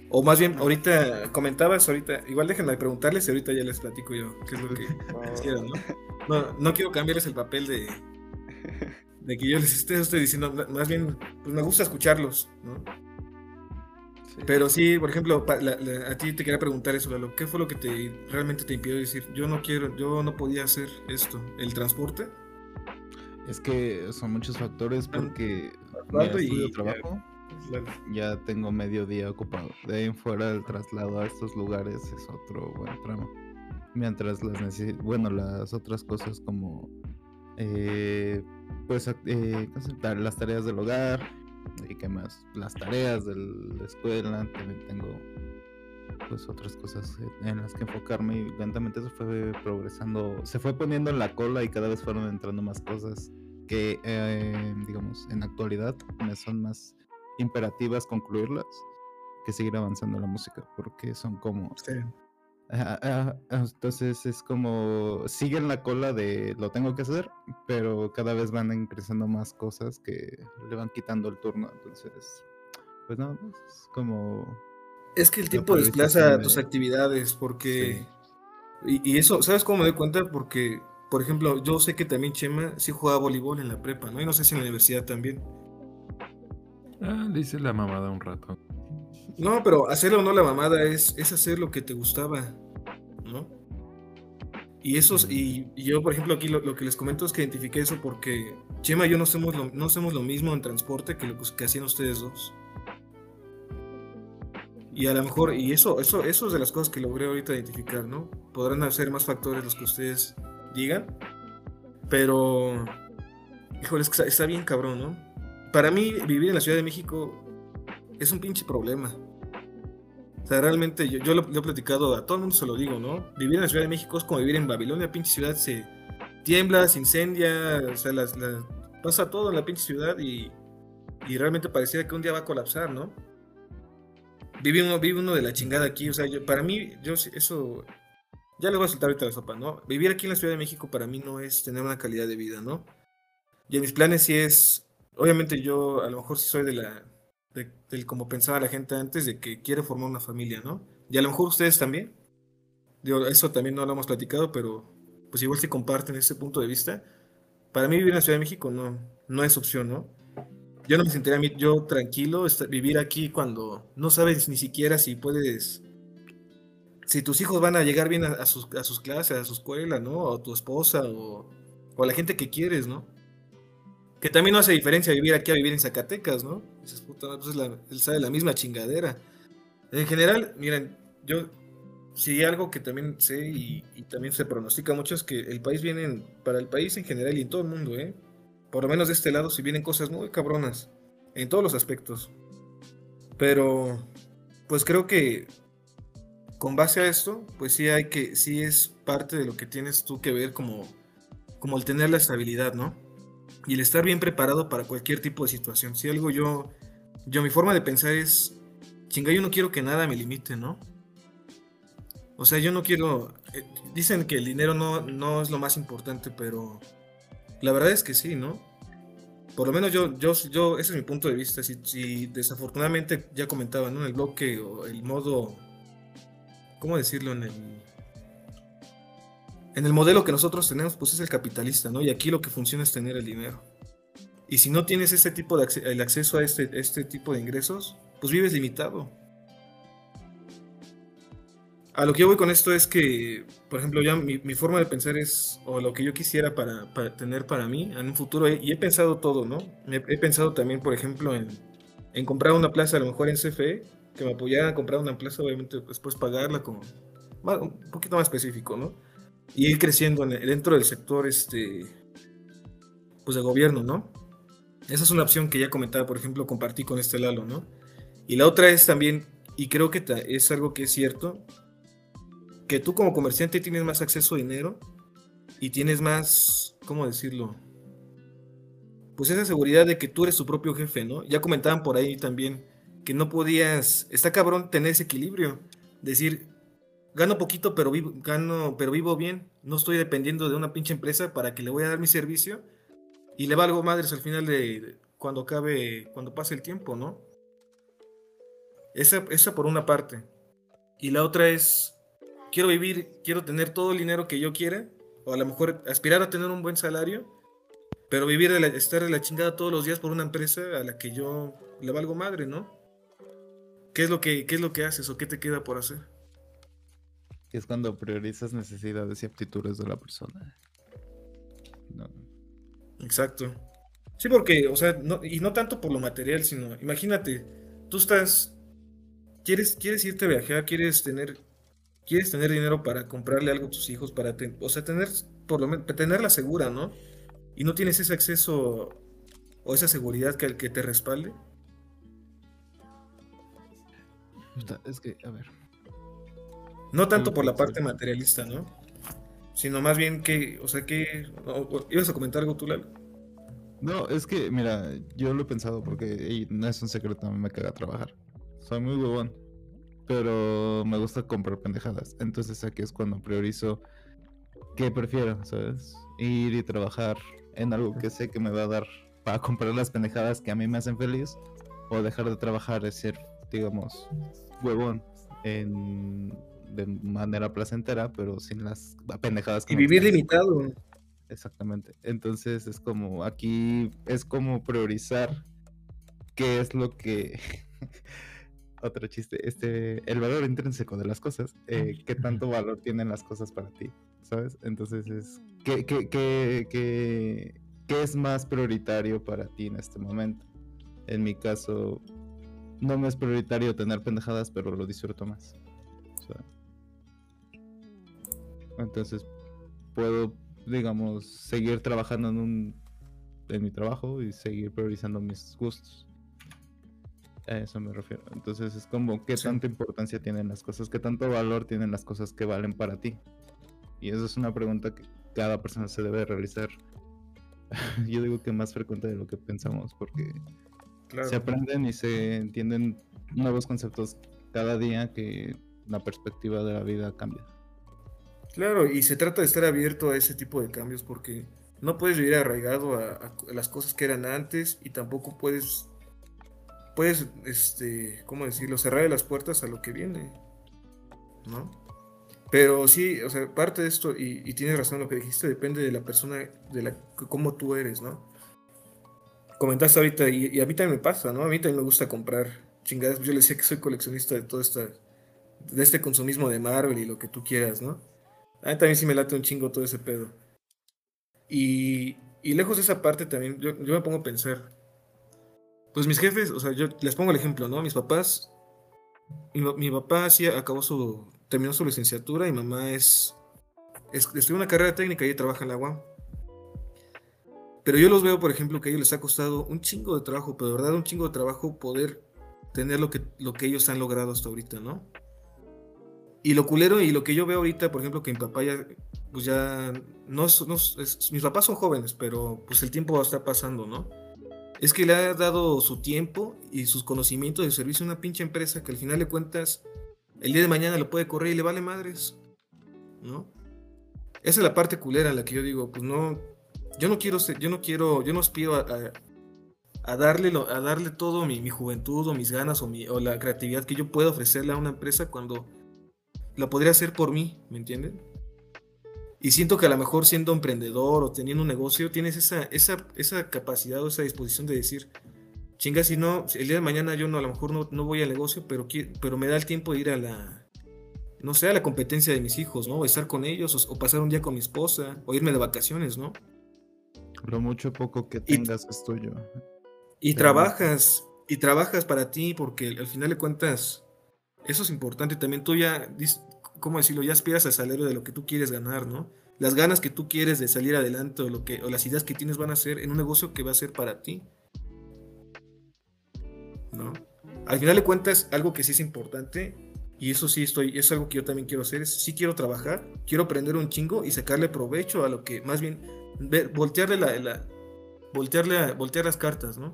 O más bien, ahorita comentabas, ahorita, igual déjenme preguntarles y ahorita ya les platico yo qué es lo que quisieran, ¿no? ¿no? No quiero cambiarles el papel de, de que yo les esté, diciendo, más bien, pues me gusta escucharlos, ¿no? Pero sí, por ejemplo, a ti te quería preguntar eso, Lalo, ¿qué fue lo que te realmente te impidió decir, yo no quiero, yo no podía hacer esto, el transporte? Es que son muchos factores porque y trabajo, ya tengo medio día ocupado. De ahí en fuera el traslado a estos lugares es otro buen tramo. Mientras las bueno, las otras cosas como eh, pues eh, las tareas del hogar y qué más, las tareas de la escuela, también tengo pues otras cosas en las que enfocarme y lentamente se fue progresando, se fue poniendo en la cola y cada vez fueron entrando más cosas que eh, digamos en actualidad me son más imperativas concluirlas que seguir avanzando la música porque son como entonces es como siguen la cola de lo tengo que hacer, pero cada vez van ingresando más cosas que le van quitando el turno. Entonces, pues no, es como. Es que el tiempo desplaza tus actividades, porque. Y, eso, ¿sabes cómo me doy cuenta? Porque, por ejemplo, yo sé que también Chema sí jugaba voleibol en la prepa, ¿no? Y no sé si en la universidad también. Ah, le hice la mamada un rato. No, pero hacer o no la mamada es, es hacer lo que te gustaba, ¿no? Y eso, y, yo, por ejemplo, aquí lo, que les comento es que identifiqué eso porque Chema y yo no hacemos lo, no hacemos lo mismo en transporte que lo que hacían ustedes dos. Y a lo mejor, y eso, eso, eso es de las cosas que logré ahorita identificar, ¿no? Podrán hacer más factores los que ustedes digan, pero, híjole, es que está bien cabrón, ¿no? Para mí, vivir en la Ciudad de México es un pinche problema. O sea, realmente yo, lo, he platicado, a todo el mundo se lo digo, ¿no? Vivir en la Ciudad de México es como vivir en Babilonia, pinche ciudad se tiembla, se incendia, o sea, las, pasa todo en la pinche ciudad y, y, realmente parecía que un día va a colapsar, ¿no? Vive uno, vive uno de la chingada aquí, o sea, para mí, yo eso, ya le voy a soltar ahorita la sopa, ¿no? Vivir aquí en la Ciudad de México para mí no es tener una calidad de vida, ¿no? Y en mis planes sí es, obviamente yo a lo mejor sí soy de la del como pensaba la gente antes, de que quiere formar una familia, ¿no? Y a lo mejor ustedes también. Digo, eso también no lo hemos platicado, pero pues igual si comparten ese punto de vista. Para mí vivir en la Ciudad de México no, no es opción, ¿no? Yo no me sentiría yo tranquilo vivir aquí cuando no sabes ni siquiera si puedes, si tus hijos van a llegar bien a, sus, a sus, clases, a su escuela, ¿no? O tu esposa o, o a la gente que quieres, ¿no? Que también no hace diferencia vivir aquí a vivir en Zacatecas, ¿no? Dices, puta, pues la, él sabe la misma chingadera. En general, miren, yo sí algo que también sé y, también se pronostica mucho es que el país viene, para el país en general y en todo el mundo, ¿eh? Por lo menos de este lado, si vienen cosas muy cabronas, en todos los aspectos. Pero, pues creo que con base a esto, pues sí hay que, sí es parte de lo que tienes tú que ver como, como el tener la estabilidad, ¿no? Y el estar bien preparado para cualquier tipo de situación. Si algo yo, yo mi forma de pensar es, chinga, yo no quiero que nada me limite, ¿no? O sea, yo no quiero, eh, dicen que el dinero no, no es lo más importante, pero la verdad es que sí, ¿no? Por lo menos yo, yo, yo ese es mi punto de vista. Si, si desafortunadamente ya comentaba, ¿no? En el bloque o el modo, ¿cómo decirlo? En el en el modelo que nosotros tenemos, pues es el capitalista, ¿no? Y aquí lo que funciona es tener el dinero. Y si no tienes ese tipo de el acceso a este, este tipo de ingresos, pues vives limitado. A lo que yo voy con esto es que, por ejemplo, ya mi, forma de pensar es, o lo que yo quisiera para, tener para mí en un futuro, y he pensado todo, ¿no? He, pensado también, por ejemplo, en, en, comprar una plaza, a lo mejor en CFE, que me apoyaran a comprar una plaza, obviamente después pagarla con un poquito más específico, ¿no? Y ir creciendo dentro del sector este, pues de gobierno, ¿no? Esa es una opción que ya comentaba, por ejemplo, compartí con este Lalo, ¿no? Y la otra es también, y creo que es algo que es cierto, que tú como comerciante tienes más acceso a dinero y tienes más, ¿cómo decirlo? pues esa seguridad de que tú eres tu propio jefe, ¿no? Ya comentaban por ahí también que no podías, está cabrón tener ese equilibrio, decir, gano poquito pero vivo, gano, pero vivo bien, no estoy dependiendo de una pinche empresa para que le voy a dar mi servicio y le valgo madres al final de, cuando acabe, cuando pase el tiempo, ¿no? Esa, esa por una parte. Y la otra es, quiero vivir, quiero tener todo el dinero que yo quiera, o a lo mejor aspirar a tener un buen salario, pero vivir de la, estar de la chingada todos los días por una empresa a la que yo le valgo madre, ¿no? ¿Qué es lo que, qué es lo que haces o qué te queda por hacer? Es cuando priorizas necesidades y aptitudes de la persona. No. Exacto. Sí, porque, o sea, no, y no tanto por lo material, sino, imagínate, tú estás, quieres, quieres irte a viajar, quieres tener, quieres tener dinero para comprarle algo a tus hijos, para, o sea, tener, por lo menos, tenerla segura, ¿no? Y no tienes ese acceso o esa seguridad que, que te respalde. Es que, a ver. No tanto por la parte materialista, ¿no? Sino más bien que, o sea, que... ¿Ibas a comentar algo tú, Lalo? No, es que, mira, yo lo he pensado porque no es un secreto, a mí me caga trabajar. Soy muy huevón, pero me gusta comprar pendejadas. Entonces aquí es cuando priorizo qué prefiero, ¿sabes? Ir y trabajar en algo que sé que me va a dar para comprar las pendejadas que a mí me hacen feliz o dejar de trabajar es ser, digamos, huevón en, de manera placentera, pero sin las pendejadas que Y vivir limitado. Exactamente. Entonces es como, aquí es como priorizar qué es lo que... Otro chiste, este, el valor intrínseco de las cosas, eh, qué tanto valor tienen las cosas para ti, ¿sabes? Entonces es, ¿qué, qué, qué, qué, qué es más prioritario para ti en este momento? En mi caso, no me es prioritario tener pendejadas, pero lo disfruto más. Entonces, puedo digamos, seguir trabajando en un en mi trabajo y seguir priorizando mis gustos. A eso me refiero. Entonces es como qué tanta importancia tienen las cosas, qué tanto valor tienen las cosas que valen para ti. Y eso es una pregunta que cada persona se debe realizar. Yo digo que más frecuente de lo que pensamos, porque se aprenden y se entienden nuevos conceptos cada día que la perspectiva de la vida cambia. Claro, y se trata de estar abierto a ese tipo de cambios porque no puedes vivir arraigado a, las cosas que eran antes y tampoco puedes, puedes, este, ¿cómo decirlo? Cerrar las puertas a lo que viene, ¿no? Pero sí, o sea, parte de esto, y, tienes razón lo que dijiste, depende de la persona, de la, cómo tú eres, ¿no? Comentaste ahorita, y, a mí también me pasa, ¿no? A mí también me gusta comprar chingadas. Yo le decía que soy coleccionista de todo esta, de este consumismo de Marvel y lo que tú quieras, ¿no? A mí también sí me late un chingo todo ese pedo. Y, y lejos de esa parte también, yo, me pongo a pensar. Pues mis jefes, o sea, yo les pongo el ejemplo, ¿no? Mis papás. Mi, papá sí acabó su. terminó su licenciatura y mamá es. es estudió una carrera técnica y trabaja en la UAM. Pero yo los veo, por ejemplo, que a ellos les ha costado un chingo de trabajo, pero de verdad un chingo de trabajo poder tener lo que, lo que ellos han logrado hasta ahorita, ¿no? Y lo culero y lo que yo veo ahorita, por ejemplo, que mi papá ya, pues ya, no, no mis papás son jóvenes, pero pues el tiempo está pasando, ¿no? Es que le ha dado su tiempo y sus conocimientos de servicio a una pinche empresa que al final de cuentas, el día de mañana lo puede correr y le vale madres, ¿no? Esa es la parte culera en la que yo digo, pues no, yo no quiero, yo no quiero, yo no aspiro a, a, darle, a darle todo mi, juventud o mis ganas o, mi, o la creatividad que yo pueda ofrecerle a una empresa cuando la podría hacer por mí, ¿me entienden? Y siento que a lo mejor siendo emprendedor o teniendo un negocio, tienes esa, esa, esa capacidad o esa disposición de decir, chinga, si no, el día de mañana yo no, a lo mejor no, no voy al negocio, pero, pero me da el tiempo de ir a la, no sé, a la competencia de mis hijos, ¿no? O estar con ellos, o, pasar un día con mi esposa, o irme de vacaciones, ¿no? Lo mucho poco que tengas es tuyo. Y trabajas, y trabajas para ti, porque al final de cuentas, eso es importante. También tú ya, ¿cómo decirlo? Ya aspiras al salario de lo que tú quieres ganar, ¿no? Las ganas que tú quieres de salir adelante o, lo que, o las ideas que tienes van a ser en un negocio que va a ser para ti. ¿No? Al final de cuentas, algo que sí es importante, y eso sí estoy, es algo que yo también quiero hacer, es sí quiero trabajar, quiero aprender un chingo y sacarle provecho a lo que, más bien, voltearle la, voltearle a- voltear las cartas, ¿no?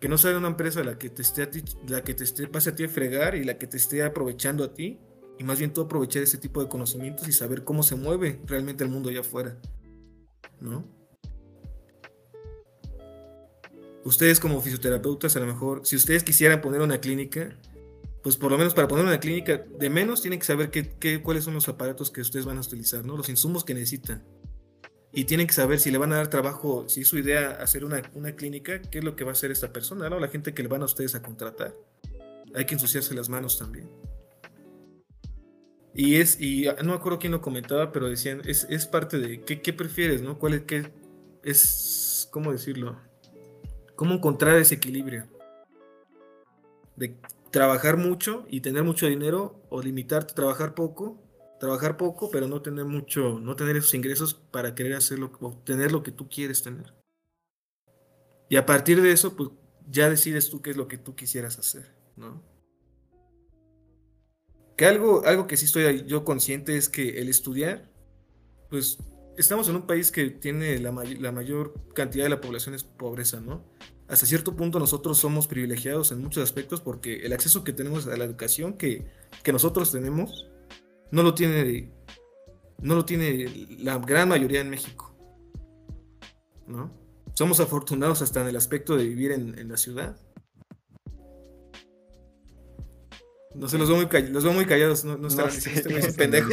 Que no sea una empresa la que te esté a ti- la que te esté pase a ti a fregar y la que te esté aprovechando a ti, y más bien tú aprovechar ese tipo de conocimientos y saber cómo se mueve realmente el mundo allá afuera, ¿no? Ustedes como fisioterapeutas, a lo mejor, si ustedes quisieran poner una clínica, pues por lo menos para poner una clínica, de menos tienen que saber qué, qué- cuáles son los aparatos que ustedes van a utilizar, ¿no? Los insumos que necesitan. Y tienen que saber si le van a dar trabajo, si es su idea hacer una, una clínica, qué es lo que va a hacer esta persona, ¿no? La gente que le van a ustedes a contratar. Hay que ensuciarse las manos también. Y es, y ah, no me acuerdo quién lo comentaba, pero decían, es, es parte de, ¿qué, prefieres, no? ¿Cuál es, qué, es, cómo decirlo? ¿Cómo encontrar ese equilibrio? De trabajar mucho y tener mucho dinero o limitarte a trabajar poco, trabajar poco pero no tener mucho, no tener esos ingresos para querer hacerlo, obtener lo que tú quieres tener. Y a partir de eso, pues ya decides tú qué es lo que tú quisieras hacer, ¿no? Que algo, algo que sí estoy yo consciente es que el estudiar, pues estamos en un país que tiene la, may- la mayor cantidad de la población es pobreza, ¿no? Hasta cierto punto nosotros somos privilegiados en muchos aspectos porque el acceso que tenemos a la educación que, que nosotros tenemos no lo tiene no lo tiene la gran mayoría en México, ¿no? Somos afortunados hasta en el aspecto de vivir en, en la ciudad. No sé, los veo muy, call- los veo muy callados, no, no, estarán sé, "Este pendejo.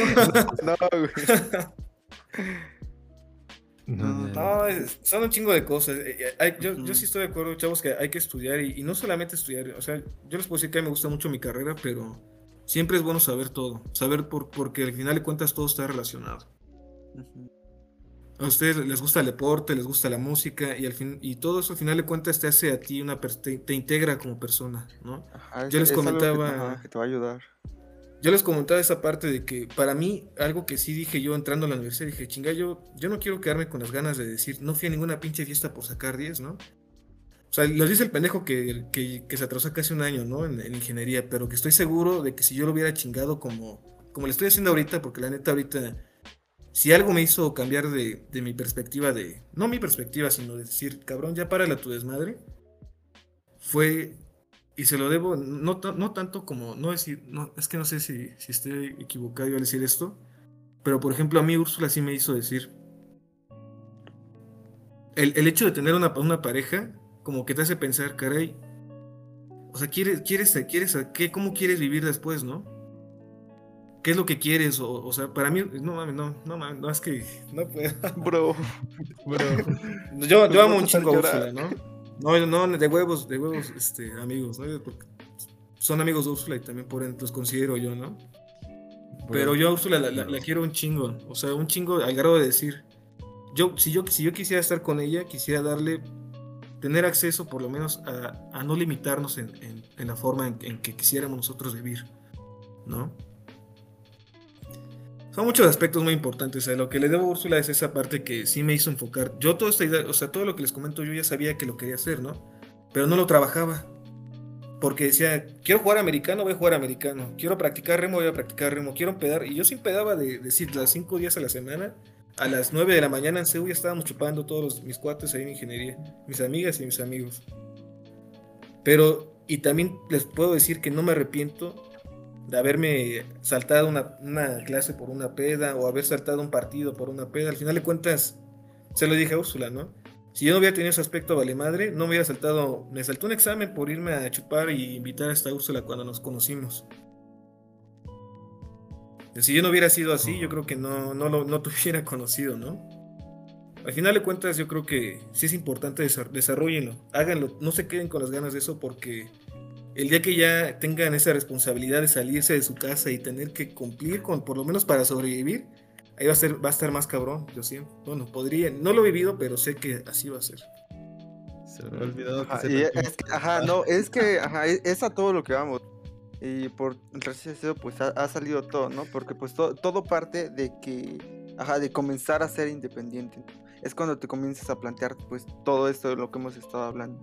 No, güey. No, es- son un chingo de cosas. Eh, eh, yo, yo sí estoy de acuerdo, chavos, que hay que estudiar y, y no solamente estudiar. O sea, yo les puedo decir que a mí me gusta mucho mi carrera, pero siempre es bueno saber todo. Saber por, porque al final de cuentas todo está relacionado. Ujú. A ustedes les gusta el deporte, les gusta la música y al fin y todo eso al final de cuentas te hace a ti una te, te integra como persona, ¿no? Ajá, Yo es- les es algo que- comentaba- ajá, que te va a ayudar. Yo les comentaba esa parte de que para mí, algo que sí dije yo entrando a la universidad, dije, chinga, yo, yo no quiero quedarme con las ganas de decir, no fui a ninguna pinche fiesta por sacar 10, ¿no? O sea, lo dice el pendejo que, que, que se atrasó casi un año, ¿no? En, en ingeniería, pero que estoy seguro de que si yo lo hubiera chingado como, como le estoy haciendo ahorita, porque la neta ahorita, si algo me hizo cambiar de, mi perspectiva de, no mi perspectiva, sino de decir, cabrón, ya párale a tu desmadre, fue y se lo debo, no, no tanto como, no decir, no, es que no sé si, si estoy equivocado al decir esto, pero por ejemplo a mí Úrsula sí me hizo decir, el, el hecho de tener una, una pareja, como que te hace pensar, caray, o sea, ¿quieres, quieres, quieres, qué, cómo quieres vivir después, no? ¿Qué es lo que quieres? O, o sea, para mí, no mames, no, no mames, no, es que no puedo. Bro. Bro, Yo, yo amo un chingo a. Úrsula, ¿no? No, no, de huevos, de huevos, este, amigos, ¿no? Porque son amigos de Úrsula y también por ende los considero yo, ¿no? Pero yo a Úrsula la, la- la quiero un chingo, o sea, un chingo al grado de decir, yo, si yo, si yo quisiera estar con ella, quisiera darle, tener acceso por lo menos a, a no limitarnos en, en- en la forma en, en que quisiéramos nosotros vivir, ¿no? Son muchos aspectos muy importantes. O sea, lo que le debo a Úrsula es esa parte que sí me hizo enfocar. Yo toda esta idea, o sea, todo lo que les comento, yo ya sabía que lo quería hacer, ¿no? Pero no lo trabajaba. Porque decía, quiero jugar americano, voy a jugar americano. Quiero practicar remo, voy a practicar remo. Quiero empedar. Y yo sí empedaba de decir las cinco días a la semana. A las 9 de la mañana en Seúl ya estábamos chupando todos los- mis cuates ahí en ingeniería. Mis amigas y mis amigos. Pero, y también les puedo decir que no me arrepiento de haberme saltado una, clase por una peda o haber saltado un partido por una peda. Al final de cuentas, se lo dije a Úrsula, ¿no? Si yo no hubiera tenido ese aspecto vale madre, no me hubiera saltado, me saltó un examen por irme a chupar y invitar a esta Úrsula cuando nos conocimos. Si yo no hubiera sido así, yo creo que no, no, lo, no te hubiera conocido, ¿no? Al final de cuentas, yo creo que sí es importante desa- desarrollenlo, háganlo, no se queden con las ganas de eso porque el día que ya tengan esa responsabilidad de salirse de su casa y tener que cumplir con, por lo menos para sobrevivir, ahí va a, ser, va a estar más cabrón, yo siento. Bueno, podría, no lo he vivido, pero sé que así va a ser. se me había olvidado que Ajá, se y rompió es que- ajá, no, es que ajá, es, es a todo lo que vamos. Y por gracias a eso, pues ha, ha salido todo, ¿no? Porque pues to- todo parte de que, ajá, de comenzar a ser independiente. Es cuando te comienzas a plantear, pues, todo esto de lo que hemos estado hablando.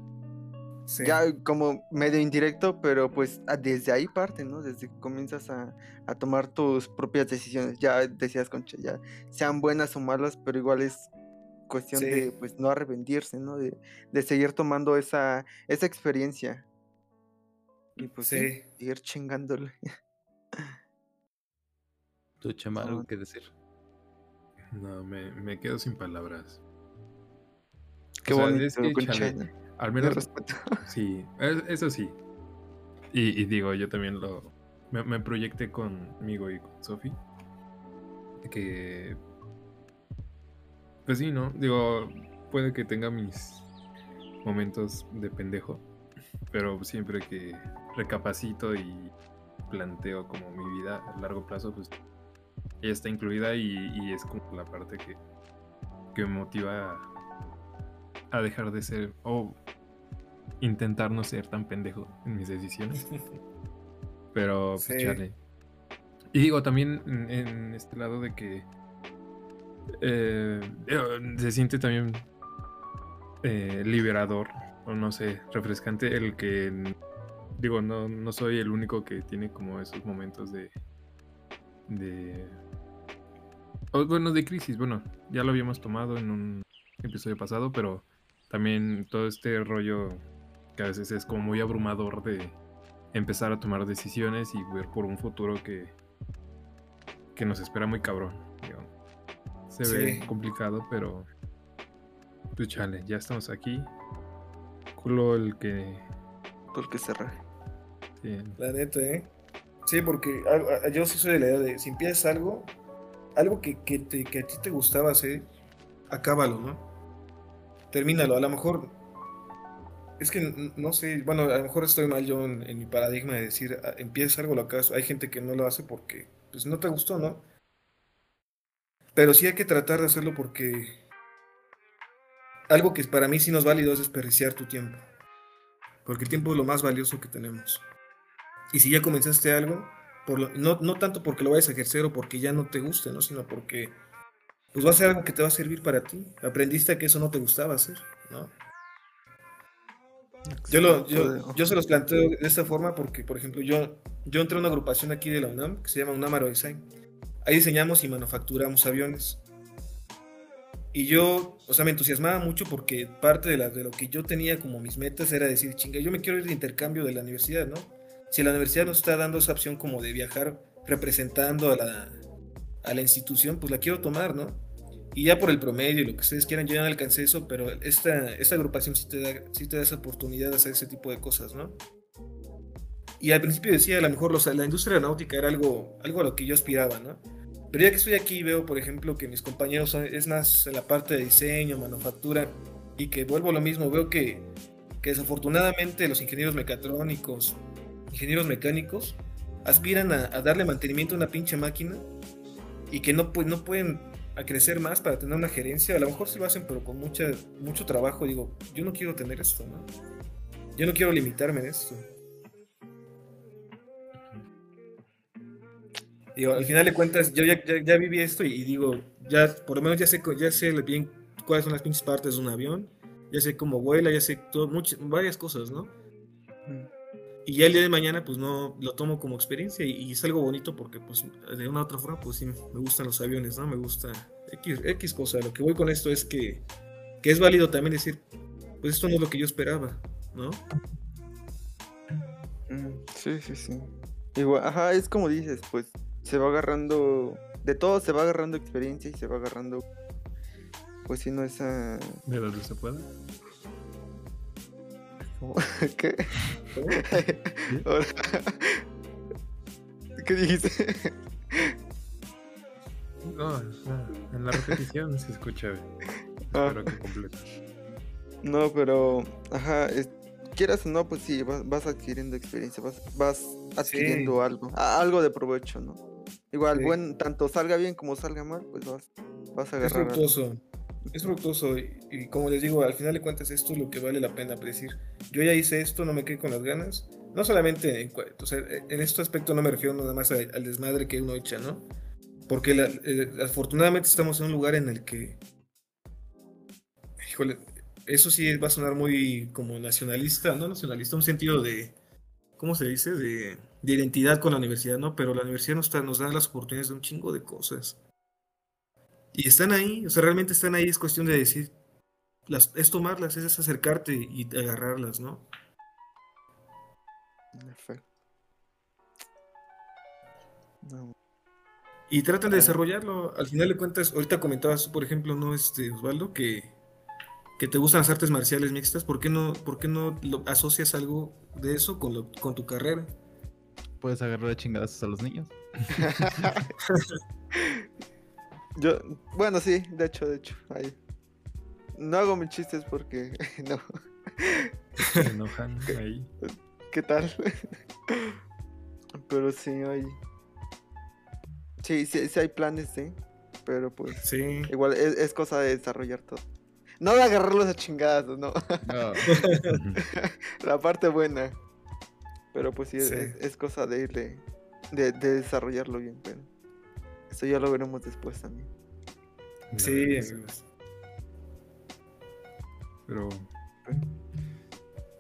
Sí. Ya como medio indirecto, pero pues a- desde ahí parte, ¿no? Desde que comienzas a, a tomar tus propias decisiones. Ya decías, Concha, ya sean buenas o malas, pero igual es cuestión Sí. de pues no arrepentirse, ¿no? De, de seguir tomando esa, esa experiencia. Y pues sí, seguir chingándole. ¿Tú, Chema, algo Ah. que decir? No, me, me quedo sin palabras. Qué O sea, bonito, es que, concha, chale, Al menos, respeto. sí, es- eso sí. Y, y digo, yo también lo. Me, me proyecté conmigo y con Sofi. Que. Pues sí, ¿no? Digo, puede que tenga mis momentos de pendejo. Pero siempre que recapacito y planteo como mi vida a largo plazo, pues ella está incluida y, y es como la parte que, que me motiva a, a dejar de ser o intentar no ser tan pendejo en mis decisiones. Pero pues chale. Y digo también en, en este lado de que eh, eh, se siente también eh, liberador o no sé, refrescante el que digo, no, no soy el único que tiene como esos momentos de de o, bueno, de crisis, bueno, ya lo habíamos tomado en un episodio pasado, pero también todo este rollo que a veces es como muy abrumador de empezar a tomar decisiones y ver por un futuro que que nos espera muy cabrón, digo. Se ve complicado, pero pues chale, ya estamos aquí. Culo el que Porque se raje. sí, La neta, ¿eh? Sí, porque a- a- yo sí soy de la idea de si empiezas algo, algo que, que, te- que a ti te gustaba hacer, acábalo, ¿no? Termínalo. A lo mejor, es que no sé, bueno, a lo mejor estoy mal yo en, mi paradigma de decir, "Ah, empiezas algo, lo acabas. Hay gente que no lo hace porque, pues, no te gustó, ¿no? Pero sí hay que tratar de hacerlo porque algo que para mí sí no es válido es desperdiciar tu tiempo. Porque el tiempo es lo más valioso que tenemos. Y si ya comenzaste algo, por lo- no, no tanto porque lo vayas a ejercer o porque ya no te guste, ¿no? Sino porque pues va a ser algo que te va a servir para ti. Aprendiste que eso no te gustaba hacer, ¿no? Yo, lo, yo, yo se los planteo de esta forma porque, por ejemplo, yo, yo entré a una agrupación aquí de la UNAM que se llama UNAM Aero Design. Ahí diseñamos y manufacturamos aviones. Y yo, o sea, me entusiasmaba mucho porque parte de, la- de lo que yo tenía como mis metas era decir, chinga, yo me quiero ir de intercambio de la universidad, ¿no? Si la universidad nos está dando esa opción como de viajar representando a la, a la institución, pues la quiero tomar, ¿no? Y ya por el promedio y lo que ustedes quieran, yo ya no alcancé eso, pero esta, esta agrupación sí te, da, sí te da esa oportunidad de hacer ese tipo de cosas, ¿no? Y al principio decía, a lo mejor los- la industria aeronáutica era algo, algo a lo que yo aspiraba, ¿no? Pero ya que estoy aquí veo, por ejemplo, que mis compañeros es más en la parte de diseño, manufactura, y que vuelvo a lo mismo, veo que, que desafortunadamente los ingenieros mecatrónicos, ingenieros mecánicos, aspiran a, a darle mantenimiento a una pinche máquina y que no, pu- no pueden a crecer más para tener una gerencia. A lo mejor sí lo hacen, pero con mucha, mucho trabajo. Digo, yo no quiero tener esto, ¿no? Yo no quiero limitarme en esto. Digo, al final de cuentas, yo ya, ya, viví esto y, digo, ya por lo menos ya sé, ya sé bien cuáles son las pinches partes de un avión, ya sé cómo vuela, ya sé todo, muchas, varias cosas, ¿no? Mm. Y ya el día de mañana, pues no lo tomo como experiencia y, y es algo bonito porque, pues, de una u otra forma, pues sí, me gustan los aviones, ¿no? Me gusta X, X cosa. Lo que voy con esto es que, que es válido también decir, pues esto no es lo que yo esperaba, ¿no? Mm, Sí, sí, sí. Igual, ajá, es como dices, pues se va agarrando, de todo se va agarrando experiencia y se va agarrando, pues si no esa... de donde se pueda. ¿Qué? ¿Qué dijiste? No, en la repetición se escucha. Ah. Espero que completo. No, pero, ajá, es- quieras o no, pues sí, vas, vas adquiriendo experiencia, vas, vas adquiriendo algo, a- algo de provecho, ¿no? Igual, Sí. buen, tanto salga bien como salga mal, pues vas, vas a Es agarrar. algo. Es fructuoso y, como les digo, al final de cuentas esto es lo que vale la pena decir. Yo ya hice esto, no me quedé con las ganas. No solamente en, o sea, en este aspecto no me refiero nada más al, desmadre que uno echa, ¿no? Porque la- eh, afortunadamente estamos en un lugar en el que, híjole, eso sí va a sonar muy como nacionalista, no nacionalista, un sentido de, ¿cómo se dice? De, de identidad con la universidad, ¿no? Pero la universidad nos, nos da las oportunidades de un chingo de cosas. Y están ahí, o sea, realmente están ahí, es cuestión de decir, las, es tomarlas, es acercarte y agarrarlas, ¿no? Perfecto. No. Y tratan de desarrollarlo. Al final de cuentas, ahorita comentabas, por ejemplo, ¿no? Este, Osvaldo, que, que te gustan las artes marciales mixtas. ¿Por qué no, por qué no lo, asocias algo de eso con, lo, con tu carrera? Puedes agarrar de chingadas a los niños. Yo, bueno, sí, de hecho, de hecho. Ahí. No hago mis chistes porque no. Se enojan ahí. ¿Qué tal? Pero sí hay. Sí, sí, sí hay planes, sí. Pero pues. Sí. Igual es, cosa de desarrollar todo. No de agarrarlos a chingadas, no. La parte buena. Pero pues sí, Es, cosa de irle. De, desarrollarlo bien, pero. Eso ya lo veremos después también. Sí, Pero.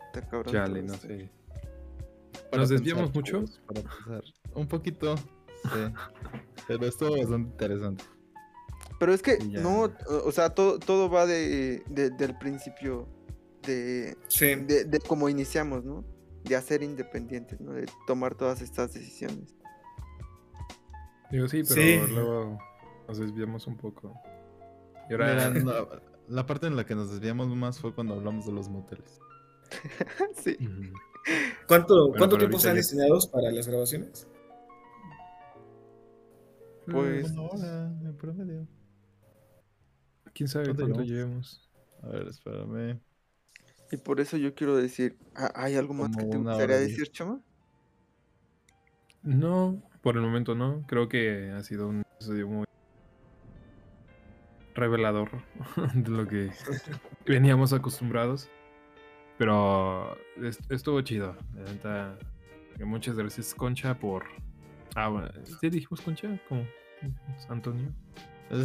Está cabrón. Chale, no sé. ¿Nos desviamos mucho? Para pasar. Un poquito. Sí. Pero estuvo bastante interesante. Pero es que, no, o sea, todo, todo va de, del principio de, de, de cómo iniciamos, ¿no? De hacer independientes, ¿no? De tomar todas estas decisiones. Digo, sí, pero luego nos desviamos un poco. Y ahora... la parte en la que nos desviamos más fue cuando hablamos de los moteles. sí. ¿Cuánto, ¿cuánto tiempo están destinados para las grabaciones? Pues. Una hora en promedio. ¿Quién sabe cuánto llevemos? A ver, espérame. Y por eso yo quiero decir, ¿hay algo más que te gustaría decir, Chama? No, por el momento no. Creo que ha sido un episodio muy revelador de lo que veníamos acostumbrados. Pero estuvo chido. muchas gracias, Concha, por. Ah, bueno, ¿sí dijimos Concha? ¿Cómo? Antonio.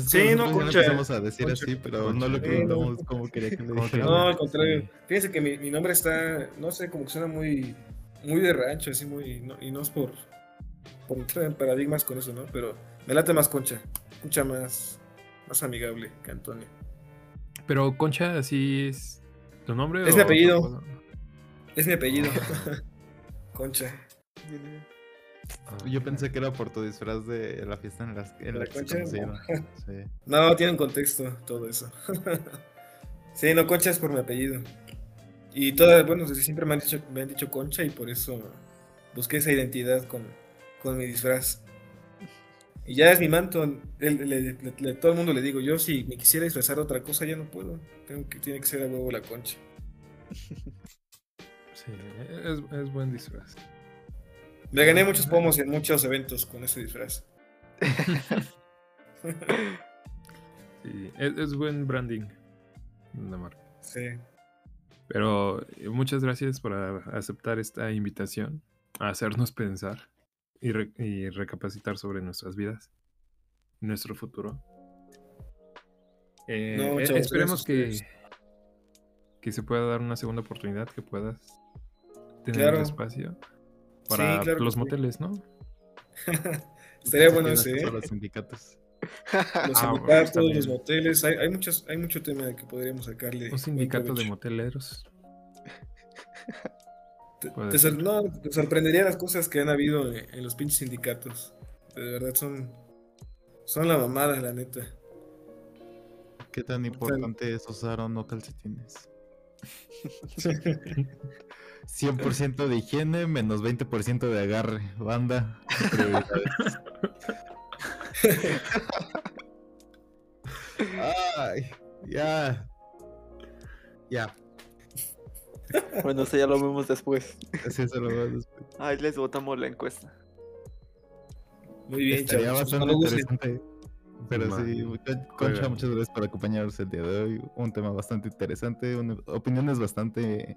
sí, no, Concha. empezamos a decir así, pero no lo preguntamos cómo quería que le dijera. No, al contrario. Fíjense que mi, mi, nombre está, no sé, como que suena muy, muy de rancho, así muy. No, y no es por, por entrar en paradigmas con eso, ¿no? Pero me late más Concha. Concha más, más amigable que Antonio. Pero Concha, así es ¿Tu nombre? Es mi apellido. Es mi apellido. Concha. Yo pensé que era por tu disfraz de la fiesta en, la, la, concha. No. Sí. no, tiene un contexto todo eso. sí, no, Concha es por mi apellido. Y todas, bueno, siempre me han dicho, me han dicho Concha y por eso busqué esa identidad con, con mi disfraz. Y ya es mi manto. todo el mundo le digo, yo si me quisiera disfrazar otra cosa ya no puedo. Tengo que, tiene que ser a huevo la concha. Sí, es, buen disfraz. Me gané muchos pomos en muchos eventos con ese disfraz. sí, es, buen branding. La marca. Sí. Pero eh, muchas gracias por aceptar esta invitación a hacernos pensar y, recapacitar sobre nuestras vidas, nuestro futuro. Eh, e, esperemos que, que se pueda dar una segunda oportunidad, que puedas tener un espacio para los moteles, ¿no? Estaría bueno ese. ¿eh? Los sindicatos. Los ah, sindicatos, los moteles, hay, hay, muchos, hay mucho tema de que podríamos sacarle. Un sindicato de moteleros. Te, sorprendería las cosas que han habido en, los pinches sindicatos. De verdad son, son la mamada, la neta. ¿Qué tan importante es usar o no calcetines? 100% de higiene menos 20% de agarre. Banda. Ay, ya. Ya. Bueno, eso ya lo vemos después. Sí, eso lo vemos después. Ahí les votamos la encuesta. Muy bien, Estaría bastante interesante. Pero sí, Concha, muchas gracias por acompañarnos el día de hoy. Un tema bastante interesante, opiniones bastante,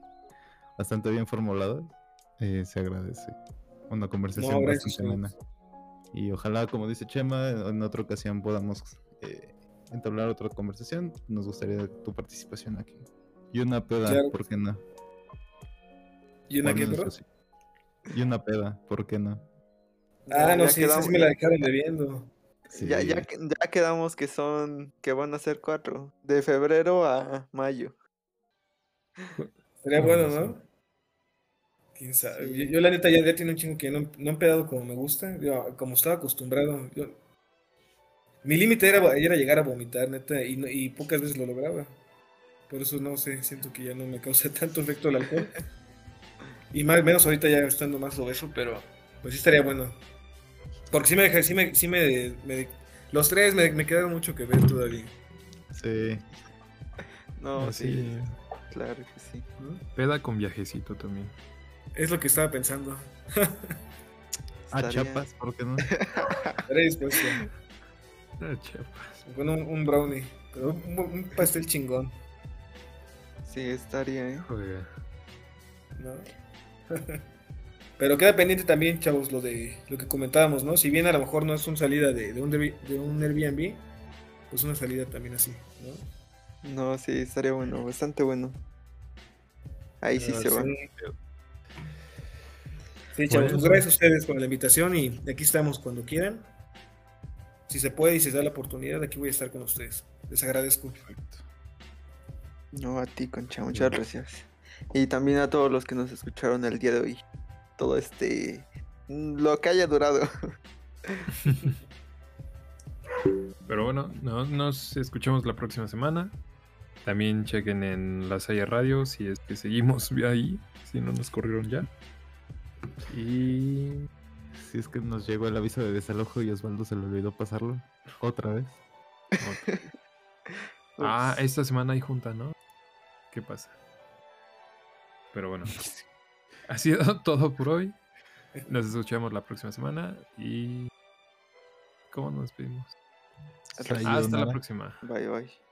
bastante bien formuladas. Eh, se agradece. Una conversación bastante buena. Y ojalá, como dice Chema, en otra ocasión podamos eh, entablar otra conversación. Nos gustaría tu participación aquí. Y una peda, ¿por qué no? ¿Y una qué? Y una peda, ¿por qué no? Ah, no, sí, esa sí me la dejaron debiendo. Ya, ya, Sí. que- ya quedamos que son, que van a ser cuatro, de febrero a mayo. Sería No, bueno, no. Sí. Yo, yo, la neta ya, ya tiene un chingo que no, no he empedado como me gusta, yo, como estaba acostumbrado. yo- mi límite era, era llegar a vomitar, neta, y, no- y pocas veces lo lograba. Por eso no sé, siento que ya no me causa tanto efecto el alcohol. Y más menos ahorita ya estando más obeso, pero pues sí estaría bueno. Porque sí me deja, sí me, sí me, me- los tres me, me quedaron mucho que ver todavía. Sí. No, Así sí, claro que sí. ¿no? Peda con viajecito también. Es lo que estaba pensando. A Estaría- Chiapas, ¿por qué no? Estaré dispuesto. Ah, Chiapas. Con un, un brownie, pero un, un pastel chingón, Sí, estaría, ¿eh? Joder. ¿no? Pero queda pendiente también, chavos, lo de lo que comentábamos, ¿no? Si bien a lo mejor no es una salida de, de un, Airbnb- de un Airbnb, pues una salida también así, ¿no? No, sí, estaría bueno, bastante bueno. Ahí sí se va. Sí, chavos, pues Bueno. gracias a ustedes por la invitación y aquí estamos cuando quieran. Si se puede y se da la oportunidad, aquí voy a estar con ustedes. Les agradezco. No, a ti, Concha, muchas gracias. Y también a todos los que nos escucharon el día de hoy. Todo este. Lo que haya durado. Pero bueno, no- nos escuchamos la próxima semana. También chequen en la Saya Radio si es que seguimos ahí, si no nos corrieron ya. Y Si es que nos llegó el aviso de desalojo y Osvaldo se le olvidó pasarlo. Otra vez. ah, esta semana hay junta, ¿no? ¿Qué pasa? Pero bueno, ha sido todo por hoy. Nos escuchamos la próxima semana y ¿cómo nos despedimos? Hasta- Hasta la próxima. Bye, bye.